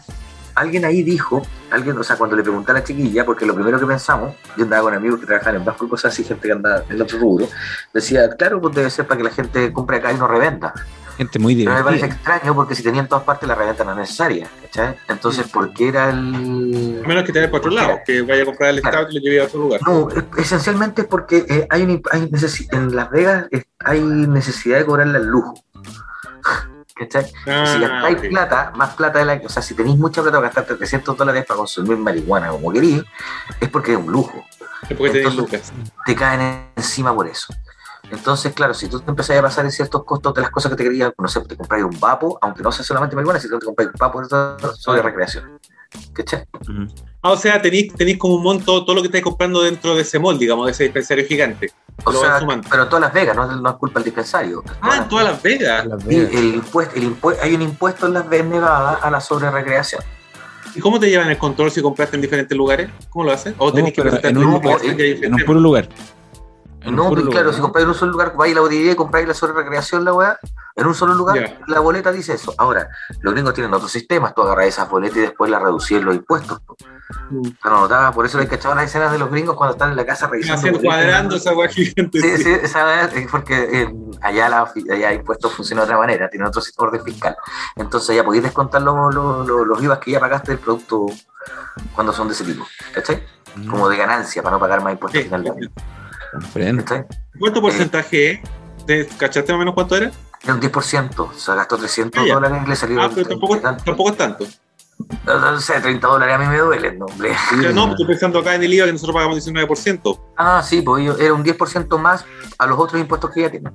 alguien ahí dijo, alguien, o sea, cuando le pregunté a la chiquilla, porque lo primero que pensamos, yo andaba con amigos que trabajan en banco y cosas así, gente que anda en el otro rubro, decía, claro, pues debe ser para que la gente compre acá y no revenda. Gente muy Pero me parece divertida. extraño porque si tenía en todas partes la reventa no es necesaria, ¿cachai? Entonces, ¿por qué era el...? A menos que tener por otro lado, que vaya a comprar el Claro. Estado y lo lleve a otro lugar. No, es- esencialmente es porque eh, hay, un, hay necesi- en Las Vegas eh, hay necesidad de cobrarle al lujo. ¿Cachai? Ah, si gastáis ok. plata, más plata de la que, o sea, si tenéis mucha plata para gastar 300 dólares para consumir marihuana como queréis, es porque es un lujo. Es porque Entonces-. Te caen encima por eso. Entonces, claro, si tú te empezás a pasar en ciertos costos de las cosas que te querían, no sé, te compráis un vapo, aunque no sea solamente marihuana, si tú te compráis un vapo sobre recreación. ¿Cachai? Ujú. Ah, o sea, tenéis, tenéis como un monto, todo lo que estáis comprando dentro de ese mall, digamos, de ese dispensario gigante. O Lo sea, van pero en todas Las Vegas, no, no es culpa del dispensario. Ah, en todas Las Vegas. Las Sí, Vegas. el impuesto, el impuesto, hay un impuesto en Las Vegas Nevada a la sobre recreación. ¿Y cómo te llevan el control si compraste en diferentes lugares? ¿Cómo lo hacen? ¿O tenéis que pero presentar en un- que hay En un puro lugar. No, pues, claro, si compráis en un solo lugar, vais a la y compráis la sobre recreación, la weá, en un solo lugar, Ya. la boleta dice eso. Ahora, los gringos tienen otros sistemas, tú agarras esas boletas y después las reducís los impuestos. Mm. Pero notaba, por eso le cachaba las escenas de los gringos cuando están en la casa revisando. Boletas. cuadrando esa hueá gigante. Sí, sí, esa weá es porque eh, allá, la, allá impuestos funcionan de otra manera, tienen otro orden fiscal. Entonces ya podéis descontar los, los, los, los IVAs que ya pagaste del producto cuando son de ese tipo, ¿cachai? Mm, Como de ganancia para no pagar más impuestos Sí. al final de año. ¿Cuánto porcentaje es? ¿Te- ¿Cachaste más o menos cuánto era? Era un 10%, o sea, gastó 300 Ah, ya. dólares y le salió. Ah, pero tampoco, tanto. tampoco es tanto. No sé, 30 dólares a mí me duelen, no, hombre. Sea, no, estoy pensando acá en el IVA que nosotros pagamos 19%. Ah, sí, pues yo- era un 10% más a los otros impuestos que ya tienen.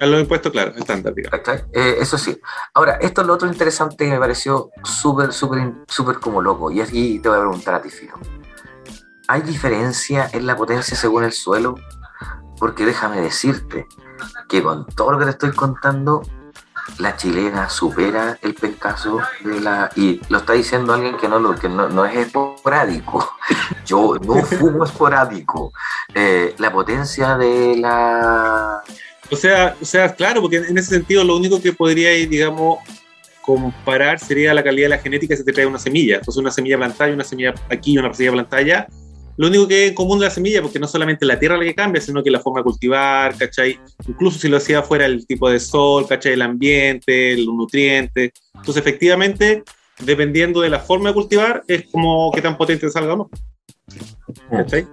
A los impuestos, claro, estándar, digamos. Eh, eso sí. Ahora, esto es lo otro interesante que me pareció súper, súper, súper como loco. Y aquí te voy a preguntar a ti, Filo. ¿Hay diferencia en la potencia según el suelo? Porque déjame decirte que con todo lo que te estoy contando, la chilena supera el pencaso de la. Y lo está diciendo alguien que no, que no, no es esporádico. *laughs* Yo no fumo esporádico. Eh, la potencia de la. O sea, o sea, claro, porque en ese sentido lo único que podría, digamos, comparar sería la calidad de la genética si te trae una semilla. Entonces, una semilla plantada y una semilla aquí y una semilla plantada allá. Lo único que es en común de la semilla, porque no solamente la tierra la que cambia, sino que la forma de cultivar, ¿cachai? Incluso si lo hacía fuera el tipo de sol, ¿cachai? El ambiente, los nutrientes. Entonces, efectivamente, dependiendo de la forma de cultivar, es como qué tan potente salga o no. ¿Cachai?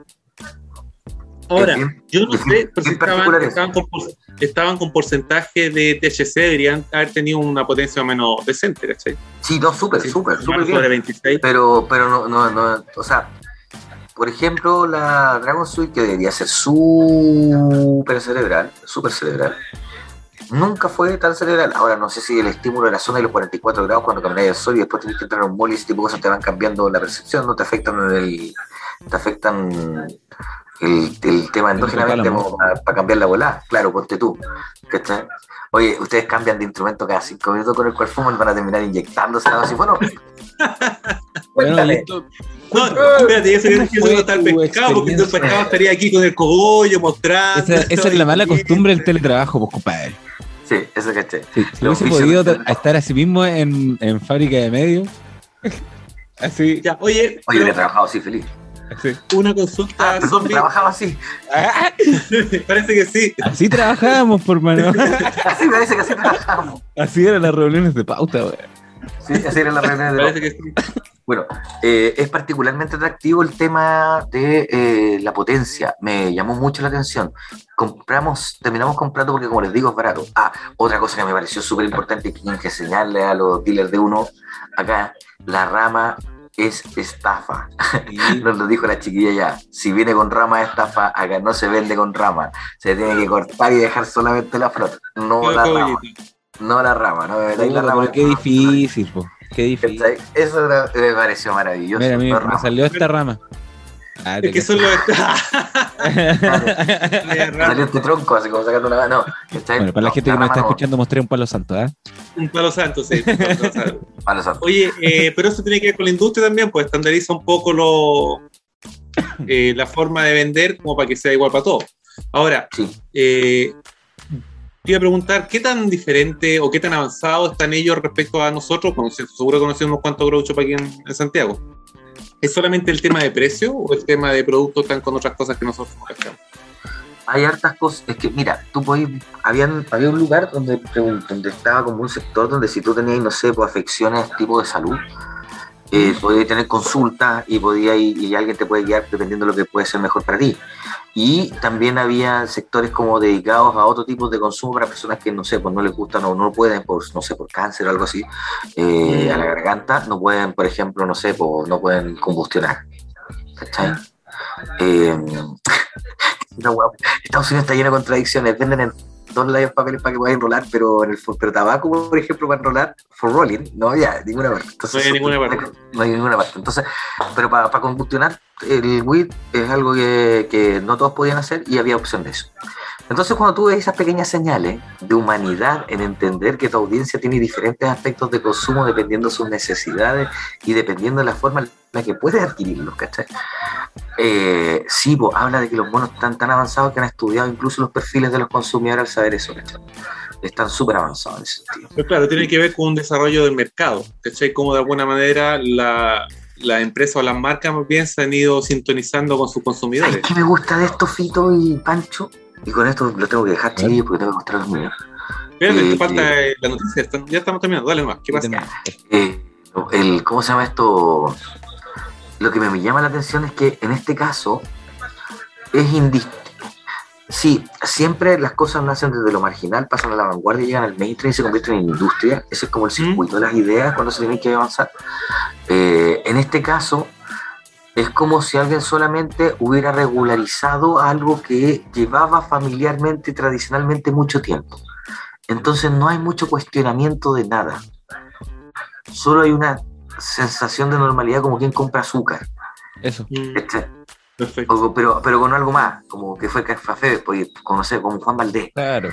Ahora, yo no sé pero si estaban, estaban, con, estaban, con, porcentaje de THC, deberían haber tenido una potencia menos decente, ¿cachai? Sí, no, súper, súper, súper bien. 26. Pero, pero no, no, no, o sea, por ejemplo, la Dragon Suite, que debería ser súper cerebral, súper cerebral, nunca fue tan cerebral. Ahora, no sé si el estímulo de la zona de los 44 grados cuando caminas el sol y después tenés que entrar a un mall y ese tipo de cosas te van cambiando la percepción, no te afectan el, te afectan el, el tema endógenamente para, cambiar la volada. Claro, ponte tú. Oye, ustedes cambian de instrumento cada cinco minutos con el cual fuman van a terminar inyectándose así. *laughs* Bueno, cuéntale. No, espérate, eso que no está el pescado, porque el pescado estaría aquí con el cogollo mostrando. Esa, esa es la mala costumbre del teletrabajo, pues, compadre. Sí, eso caché. Sí, si hubiese podido estar así mismo en, en fábrica de medios. *laughs* así. Ya, oye. Oye, pero... he trabajado así feliz. Una consulta. Ah, trabajaba así. *laughs* parece que sí. Así trabajábamos, por mano. *laughs* así parece que así trabajábamos. Así eran las reuniones de pauta, güey. Sí, así eran las reuniones de parece Que sí. Bueno, eh, es particularmente atractivo el tema de eh, la potencia. Me llamó mucho la atención. Compramos, terminamos comprando porque, como les digo, es barato. Ah, otra cosa que me pareció súper importante y que tienen que enseñarle a los dealers de uno acá, la rama es estafa. *laughs* Nos lo dijo la chiquilla ya. Si viene con rama estafa, acá no se vende con rama. Se tiene que cortar y dejar solamente la flota. No la rama. No la rama, no la rama. Qué difícil, po. Qué difícil. Eso me pareció maravilloso. Mira, mira, me salió esta rama. Ah, es que solo está. *laughs* Salió este tronco, así como sacando una No, bueno, para la gente que nos está escuchando, mostré un palo santo, ¿eh? Un palo santo, sí. *laughs* palo santo. Oye, eh, pero eso tiene que ver con la industria también, pues estandariza un poco lo, eh, la forma de vender como para que sea igual para todos. Ahora, eh, te iba a preguntar, ¿qué tan diferente o qué tan avanzado están ellos respecto a nosotros? Seguro conocemos unos cuantos grouchos para aquí en Santiago. ¿Es solamente el tema de precio o el tema de producto están con otras cosas que nosotros no? Hay hartas cosas, es que mira, tú podías, habían, había un lugar donde, donde estaba como un sector donde si tú tenías, no sé, pues afecciones tipo de salud, eh, podías tener consultas y podía y alguien te puede guiar dependiendo de lo que puede ser mejor para ti. Y también había sectores como dedicados a otro tipo de consumo para personas que, no sé, pues no les gustan o no pueden, por, no sé, por cáncer o algo así, eh, a la garganta, no pueden, por ejemplo, no sé, pues, no pueden combustionar. ¿Cachai? Eh, *laughs* Estados Unidos está lleno de contradicciones. Venden en dos layers papeles para que puedan enrolar, pero en el pero tabaco, por ejemplo, para enrolar, for rolling, no, ya, ninguna parte. no hay ninguna parte. No hay ninguna parte. Entonces, pero para, para combustionar, el weed es algo que, que no todos podían hacer y había opción de eso. Entonces, cuando tú ves esas pequeñas señales de humanidad en entender que tu audiencia tiene diferentes aspectos de consumo dependiendo de sus necesidades y dependiendo de la forma en la que puedes adquirirlos, ¿cachai? Eh, sí, habla de que los monos están tan avanzados que han estudiado incluso los perfiles de los consumidores al saber eso, ¿cachai? Están súper avanzados en ese sentido. Pero claro, tiene que ver con un desarrollo del mercado, ¿cachai? Como de alguna manera la, la empresa o las marcas más bien se han ido sintonizando con sus consumidores. ¿Qué me gusta de esto, Fito y Pancho? Y con esto lo tengo que dejar, chiquillos, porque tengo que mostrar los míos. Espérate, eh, falta eh, la noticia. Ya estamos terminando. Dale más. ¿Qué pasa? Eh, el, ¿Cómo se llama esto? Lo que me llama la atención es que en este caso es indistinto. Sí, siempre las cosas nacen desde lo marginal, pasan a la vanguardia, llegan al mainstream y se convierten en industria. Ese es como el circuito de las ideas cuando se tienen que avanzar. en este caso, es como si alguien solamente hubiera regularizado algo que llevaba familiarmente y tradicionalmente mucho tiempo. Entonces no hay mucho cuestionamiento de nada. Solo hay una sensación de normalidad como quien compra azúcar. Eso. Este, Perfecto. O- pero, pero con algo más, como que fue Café, pues, con, no sé, con Juan Valdés. Claro.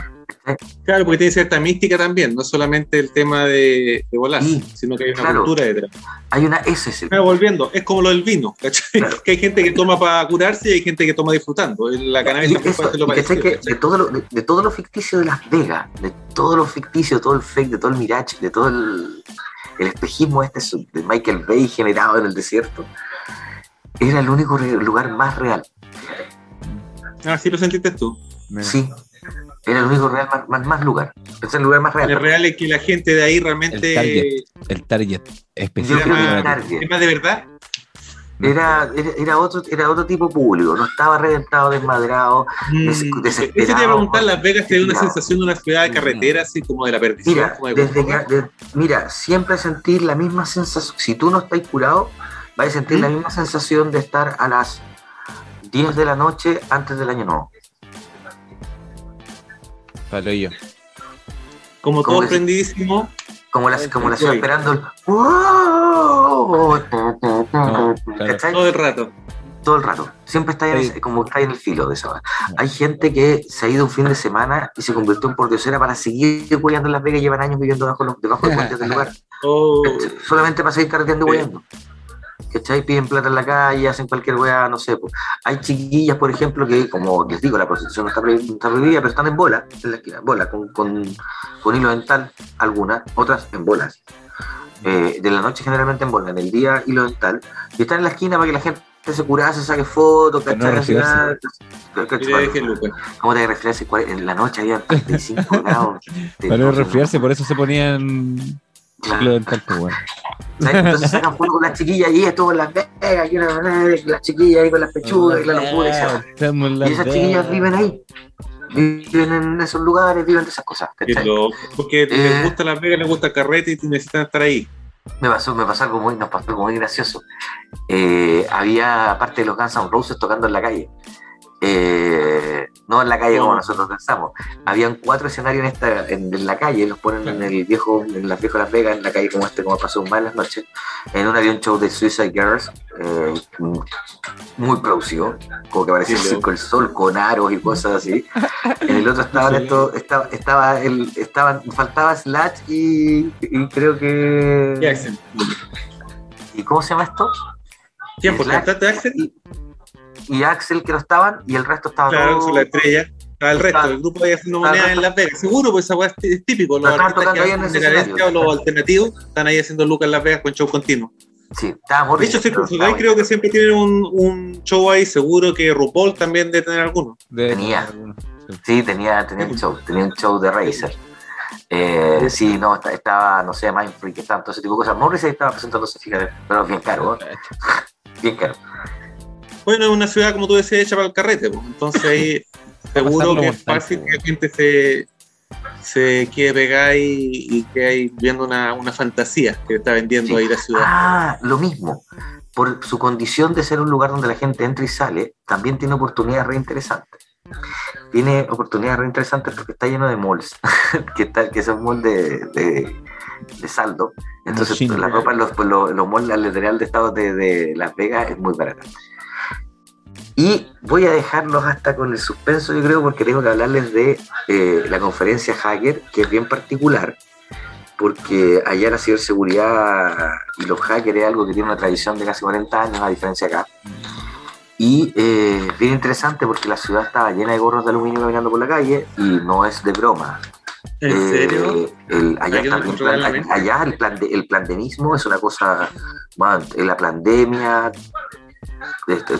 Claro, porque tiene cierta mística también, no solamente el tema de, de volar, Sí, sino que hay una claro. cultura detrás. Hay una, ese es el Ah, volviendo, es como lo del vino, ¿cachai? Claro. Que hay gente que toma para curarse y hay gente que toma disfrutando. La cannabis también puede ser lo parecido, que de todo, lo, de, de todo lo ficticio de Las Vegas, de todo lo ficticio, todo el fake, de todo el mirage, de todo el, el espejismo este de Michael Bay generado en el desierto, era el único lugar más real. Ah, sí lo sentiste tú. Sí, era el único real más, más, más lugar. Es el lugar más real. Es real es que la gente de ahí El realmente target. El target Yo creo que específicamente. el target. es más de verdad. Era, era, era otro, era otro tipo público, no estaba reventado, desmadrado. Des- Mm, desesperado. Eso te iba a preguntar, Las Vegas te da una sensación de una ciudad de carretera, así como de la perdición. Mira, como de desde que- de- mira, siempre sentir la misma sensación. Si tú no estás curado, vas a sentir ¿Mm? la misma sensación de estar a las 10 de la noche antes del año nuevo. Palo yo. como ¿cómo todo decir? prendidísimo. Como la, como la ciudad esperando el. ¡Wow! Todo el rato. Todo el rato. Siempre está Sí. como está en el filo de esa. hora. Hay gente que se ha ido un fin de semana y se convirtió en pordiosera para seguir hueando en Las Vegas y llevan años viviendo bajo los, debajo de los puentes del *laughs* lugar. Oh, solamente para seguir carreteando y Sí. ¿Cachai? Piden plata en la calle, hacen cualquier weá, no sé. pues. Hay chiquillas, por ejemplo, que, como les digo, la prostitución no está, prohib- no está prohibida, pero están en bola, en la esquina, bola, con, con, con hilo dental, algunas, otras en bolas. Eh, de la noche generalmente en bola, en el día hilo dental, y están en la esquina para que la gente se cura, se saque fotos, no ¿cachai? Lucas. ¿Cómo te resfriarse? En la noche había 35 grados. *laughs* Para no resfriarse, por eso se ponían Claro. ciclo dental, pues bueno. *laughs* ¿sabes? Entonces sacan fotos con las chiquillas y estuvo en Las Vegas, y una las chiquillas ahí con las pechugas y la locura y se Y esas chiquillas viven ahí. Viven en esos lugares, viven de esas cosas. Porque Eh. les gusta Las Vegas, les gusta el carrete y necesitan estar ahí. Me pasó, me pasó algo muy, nos pasó algo muy gracioso. Eh, había parte de los Guns N' Roses tocando en la calle. Eh, no en la calle como nosotros pensamos. Habían cuatro escenarios en esta, en, en la calle, los ponen en el viejo, en las viejas Las Vegas, en la calle como este, como pasó un mal las noches. En una había un show de Suicide Girls, eh, muy producido, como que parecía el Sí, Sol, con aros y cosas así. En el otro estaban Sí. estos, estaba, estaba el, estaban, faltaba Slash y, y creo que. Jackson. ¿Y cómo se llama esto? ¿Quién? ¿Por cantante Axel? Y, y Axel que no estaban y el resto estaba Claro, todo- la estrella. Ah, el resto, Está- el grupo ahí haciendo está- moneda en Las Vegas. Seguro, pues esa weá es típico. Los estaban artistas que en o los alternativos están ahí haciendo lucas en Las Vegas con show continuo. Sí, estaba De Morrison, hecho, Soleil estaba creo que siempre tienen un, un show ahí. Seguro que RuPaul también debe tener alguno. Debe Tenía. tener. Sí. Sí, tenía, tenía un show, tenía un show de Razer. Eh, sí, no, esta- estaba, no sé, Mind Freak, estaba todo ese tipo de cosas. Morrissey estaba presentándose, fíjate, pero bien caro, ¿eh? *laughs* bien caro. Bueno, es una ciudad, como tú decías, hecha para el carrete. pues. Entonces ahí *laughs* seguro que es fácil que la gente se, se quede pegada y, y que hay viendo una, una fantasía que está vendiendo Sí. ahí la ciudad. Ah, lo mismo. Por su condición de ser un lugar donde la gente entra y sale, también tiene oportunidades reinteresantes. Tiene oportunidades reinteresantes porque está lleno de malls, *laughs* que, está, que son malls de, de, de saldo. Entonces, la ropa en los, los, los malls al lateral de estado de, de Las Vegas es muy barata. Y voy a dejarlos hasta con el suspenso, yo creo, porque tengo que hablarles de eh, la conferencia Hacker, que es bien particular, porque allá la ciberseguridad y los hackers es algo que tiene una tradición de casi 40 años, a diferencia acá. Y eh, bien interesante porque la ciudad estaba llena de gorros de aluminio caminando por la calle y no es de broma. ¿En Eh, serio? el- allá, la plan- allá el, plan de- el plandemismo es una cosa, man, la pandemia, este,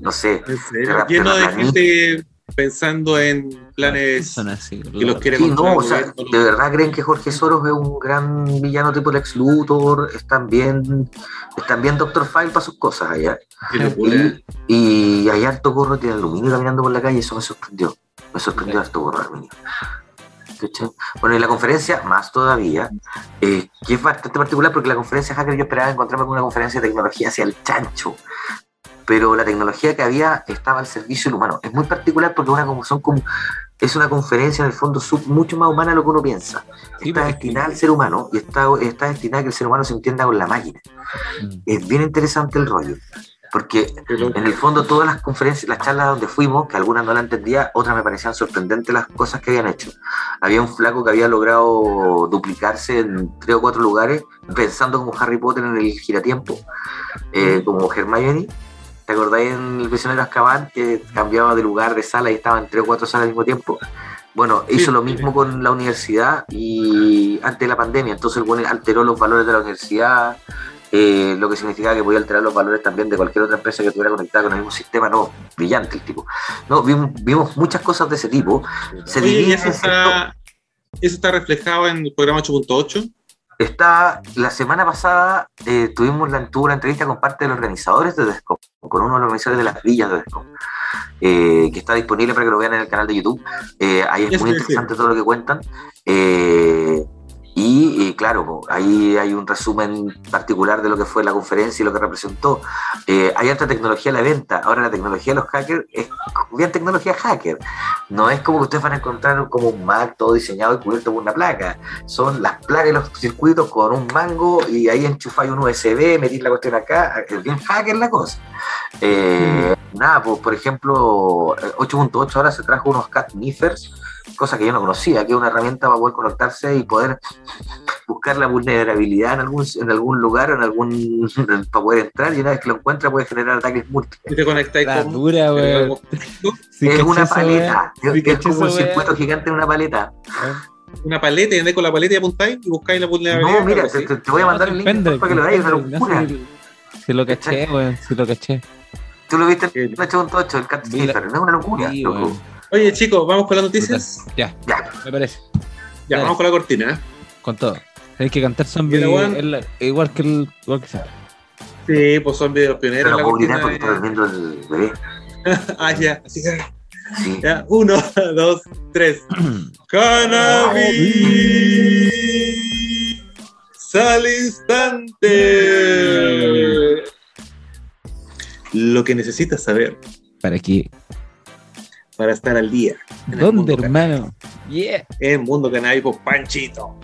no sé, Lleno de gente pensando en planes Son así. que los quiere Sí, no, o sea, de verdad creen que Jorge Soros es un gran villano tipo Lex Luthor, están bien, están bien Doctor File para sus cosas allá. Y, y hay harto gorro tiene aluminio caminando por la calle, eso me sorprendió. Me sorprendió harto gorro de aluminio. Bueno, y la conferencia, más todavía, eh, que es bastante particular porque la conferencia hacker yo esperaba encontrarme con una conferencia de tecnología hacia el chancho. Pero la tecnología que había estaba al servicio del humano. Es muy particular porque es una, como- son como, es una conferencia en el fondo sub- mucho más humana de lo que uno piensa. Sí, está porque- destinada al ser humano y está, está destinada a que el ser humano se entienda con la máquina. Mm. Es bien interesante el rollo. porque en el fondo todas las conferencias, las charlas donde fuimos, que algunas no la entendía, otras me parecían sorprendentes las cosas que habían hecho. Había un flaco que había logrado duplicarse en tres o cuatro lugares, pensando como Harry Potter en el giratiempo, eh, como Hermione. ¿Te acordáis en El prisionero Azkaban que cambiaba de lugar, de sala y estaba en tres o cuatro salas al mismo tiempo? Bueno, hizo lo mismo con la universidad y antes de la pandemia, entonces el bueno alteró los valores de la universidad, eh, lo que significaba que podía alterar los valores también de cualquier otra empresa que estuviera conectada con el mismo sistema, no, brillante el tipo. No, vimos, muchas cosas de ese tipo. Se Oye, eso, está, eso está reflejado en el programa 8.8. Está, la semana pasada eh, tuvimos la, tuvo una entrevista con parte de los organizadores de Descom, con uno de los organizadores de las villas de Descom, eh, que está disponible para que lo vean en el canal de YouTube. Eh, ahí es muy interesante todo lo que cuentan. Y, claro, ahí hay un resumen particular de lo que fue la conferencia y lo que representó. Eh, hay otra tecnología a la venta. Ahora la tecnología de los hackers es bien tecnología hacker. No es como que ustedes van a encontrar como un Mac todo diseñado y cubierto por una placa. Son las placas y los circuitos con un mango y ahí enchufáis un USB, metís la cuestión acá. Es bien hacker la cosa. Eh, nada, pues, por ejemplo, 8.8 ahora se trajo unos cat niffers cosa que yo no conocía, que es una herramienta para poder conectarse y poder buscar la vulnerabilidad en algún, en algún lugar, en algún *laughs* para poder entrar y una vez que lo encuentra puede generar ataques múltiples. Y te conectáis con dura, güey. es una paleta, es, como un circuito gigante en una paleta. Una paleta y andé con la paleta y apuntáis y buscáis la vulnerabilidad. No, mira, te, voy a mandar el link para que lo veáis, es una locura. Si lo caché, güey, si lo caché. Tú lo viste en 8.8, el Cat no es una locura, loco. Oye, chicos, ¿vamos con las noticias? Ya, ya, me parece. Ya, vamos con la cortina, ¿eh? Con todo. Hay que cantar zombie igual que el igual que sea. Sí, pues zombie de los pioneros. Pero la cortina porque está durmiendo el bebé. *laughs* ah, ya, así que. Sí. Ya, uno, *laughs* dos, tres. *clears throat* Cannabis al instante. Lo que necesitas saber. Para que para estar al día. ¿Dónde, hermano? Yeah. En Mundo Cannabis, pues Panchito.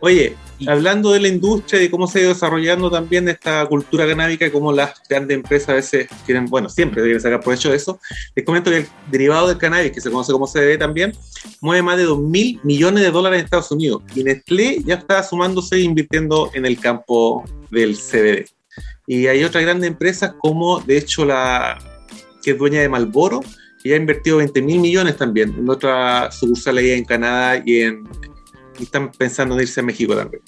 Oye, hablando de la industria y cómo se ha ido desarrollando también esta cultura canábica y cómo las grandes empresas a veces quieren, bueno, siempre deben sacar provecho de eso, les comento que el derivado del cannabis, que se conoce como CBD también, mueve más de 2 mil millones de dólares en Estados Unidos. Y Nestlé ya está sumándose e invirtiendo en el campo del CBD. Y hay otras grandes empresas como, de hecho, la que es dueña de Malboro, y ha invertido 20 mil millones también en otra sucursal ahí en Canadá y, en, están pensando en irse a México también.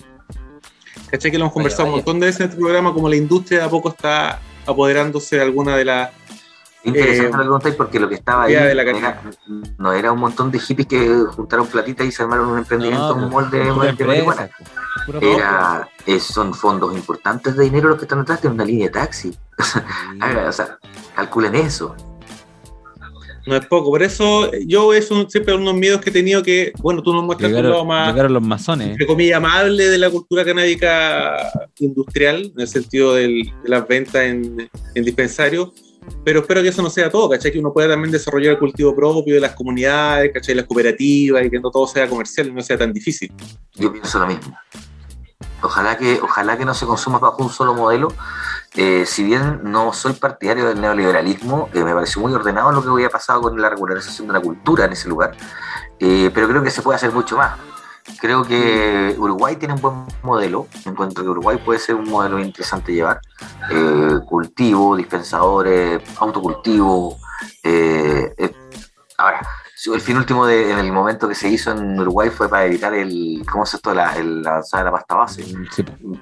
¿Cachai? Que lo hemos conversado un montón de veces en este programa, como la industria de a poco está apoderándose de alguna de las Interesante eh, que porque lo que estaba ahí no era un montón de hippies que juntaron platitas y se armaron un emprendimiento no, un molde de marihuana. Era, son fondos importantes de dinero los que están detrás de una línea de taxi. *laughs* o sea, calculen eso no es poco. Por eso yo es un, siempre unos miedos que he tenido que, bueno, tú nos muestras llegaron, lado más, los masones. entre comillas, amable de la cultura canábica industrial, en el sentido del, de las ventas en, en dispensarios. Pero espero que eso no sea todo, ¿cachai? Que uno pueda también desarrollar el cultivo propio de las comunidades, ¿cachai? Las cooperativas y que no todo sea comercial y no sea tan difícil. Yo pienso lo mismo. Ojalá que, ojalá que no se consuma bajo un solo modelo, eh, si bien no soy partidario del neoliberalismo, eh, me pareció muy ordenado lo que había pasado con la regularización de la cultura en ese lugar, eh, pero creo que se puede hacer mucho más. Creo que Uruguay tiene un buen modelo, encuentro que Uruguay puede ser un modelo interesante llevar. cultivo, dispensadores, autocultivo. ahora, el fin último de, en el momento que se hizo en Uruguay fue para evitar el, ¿cómo es esto? La, el, la de la pasta base.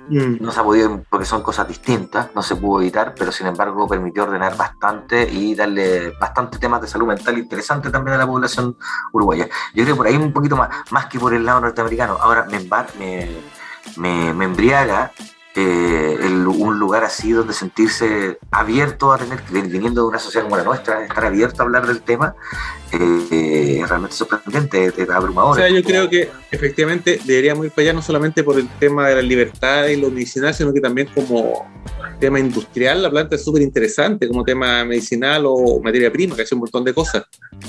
Mm. No se ha podido, porque son cosas distintas, no se pudo evitar, pero sin embargo permitió ordenar bastante y darle bastante temas de salud mental interesante también a la población uruguaya. Yo creo que por ahí un poquito más, más que por el lado norteamericano. Ahora me, me, me, me embriaga eh, un lugar así donde sentirse abierto a tener, viniendo de una sociedad como la nuestra, estar abierto a hablar del tema, eh, es realmente sorprendente, es abrumador. O sea, yo creo que efectivamente deberíamos ir para allá no solamente por el tema de la libertad y lo medicinal, sino que también como tema industrial, la planta es súper interesante como tema medicinal o materia prima, que hace un montón de cosas.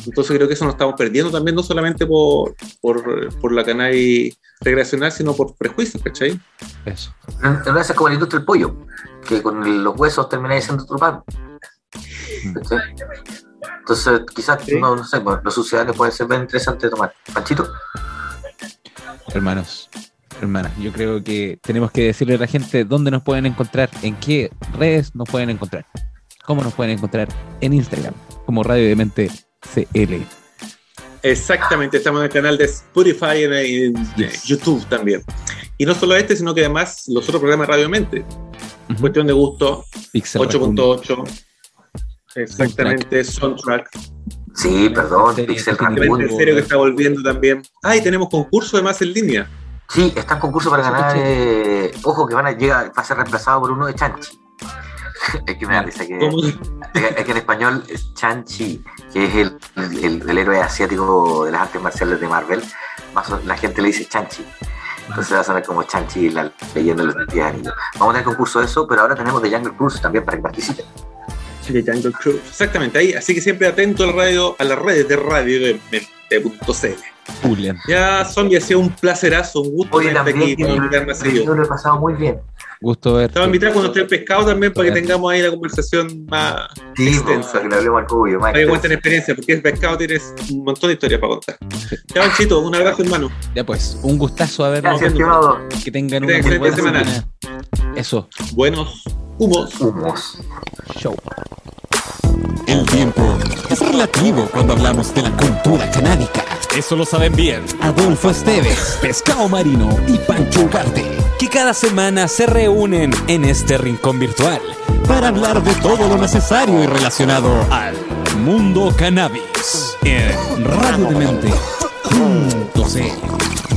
Entonces creo que eso nos estamos perdiendo también, no solamente por, por, por la cannabis recreacional, sino por prejuicios, ¿cachai? Eso. En realidad es como la industria del pollo, que con los huesos termináis siendo otro pan. ¿Cachai? Entonces, quizás, Sí. no, no sé, los sucedáneos pueden ser bien interesantes de tomar. Panchito, Hermanos, hermanas, yo creo que tenemos que decirle a la gente dónde nos pueden encontrar, en qué redes nos pueden encontrar, cómo nos pueden encontrar en Instagram, como Radio de Mente CL. Exactamente, estamos en el canal de Spotify en, en Yes. YouTube también. Y no solo este, sino que además los otros programas de Radio Mente. Cuestión de gusto, Pixel Raccoon. 8.8. Exactamente, Soundtrack. sí, perdón, Pixel Raccoon. en serio que está volviendo también. Ah, y tenemos concurso además en línea. Sí, está en concurso para ganar. eh, ojo, que van a llegar, va a ser reemplazado por uno de Chanchi. *laughs* es que me da risa que. ¿Cómo? Es que en español es Chan-Chi, que es el, el- el héroe asiático de las artes marciales de Marvel. Más la gente le dice Chan-Chi. Entonces va a sonar como Chan-Chi, la leyenda de los 10 anillos. Vamos a tener concurso de eso, pero ahora tenemos The Jungle Cruise también para que participen. De Jungle Cruise. Exactamente, ahí. Así que siempre atento al radio, a las redes de radio de mente.cl. Julián. Ya, Zombie, ha sido un placerazo, un gusto tenerte aquí. invitar seguido. yo lo he pasado muy bien. Gusto verte. Estaba invitado cuando esté el pescado también para que tengamos ahí la conversación más Sí, Extensa. para que le hablemos al cuyo. más para que cuenten extensa. experiencia, porque el pescado tienes un montón de historias para contar. Ya, Panchito, un abrazo, hermano. Ya pues, un gustazo habernos Gracias, estimado. Que tengan una excelente semana. Eso, Buenos humos. Humos. show. El tiempo es relativo cuando hablamos de la cultura canábica. Eso lo saben bien Adolfo Esteves, Pescado Marino y Pancho Ugarte, que cada semana se reúnen en este rincón virtual para hablar de todo lo necesario y relacionado al mundo cannabis en radiodemente.cl.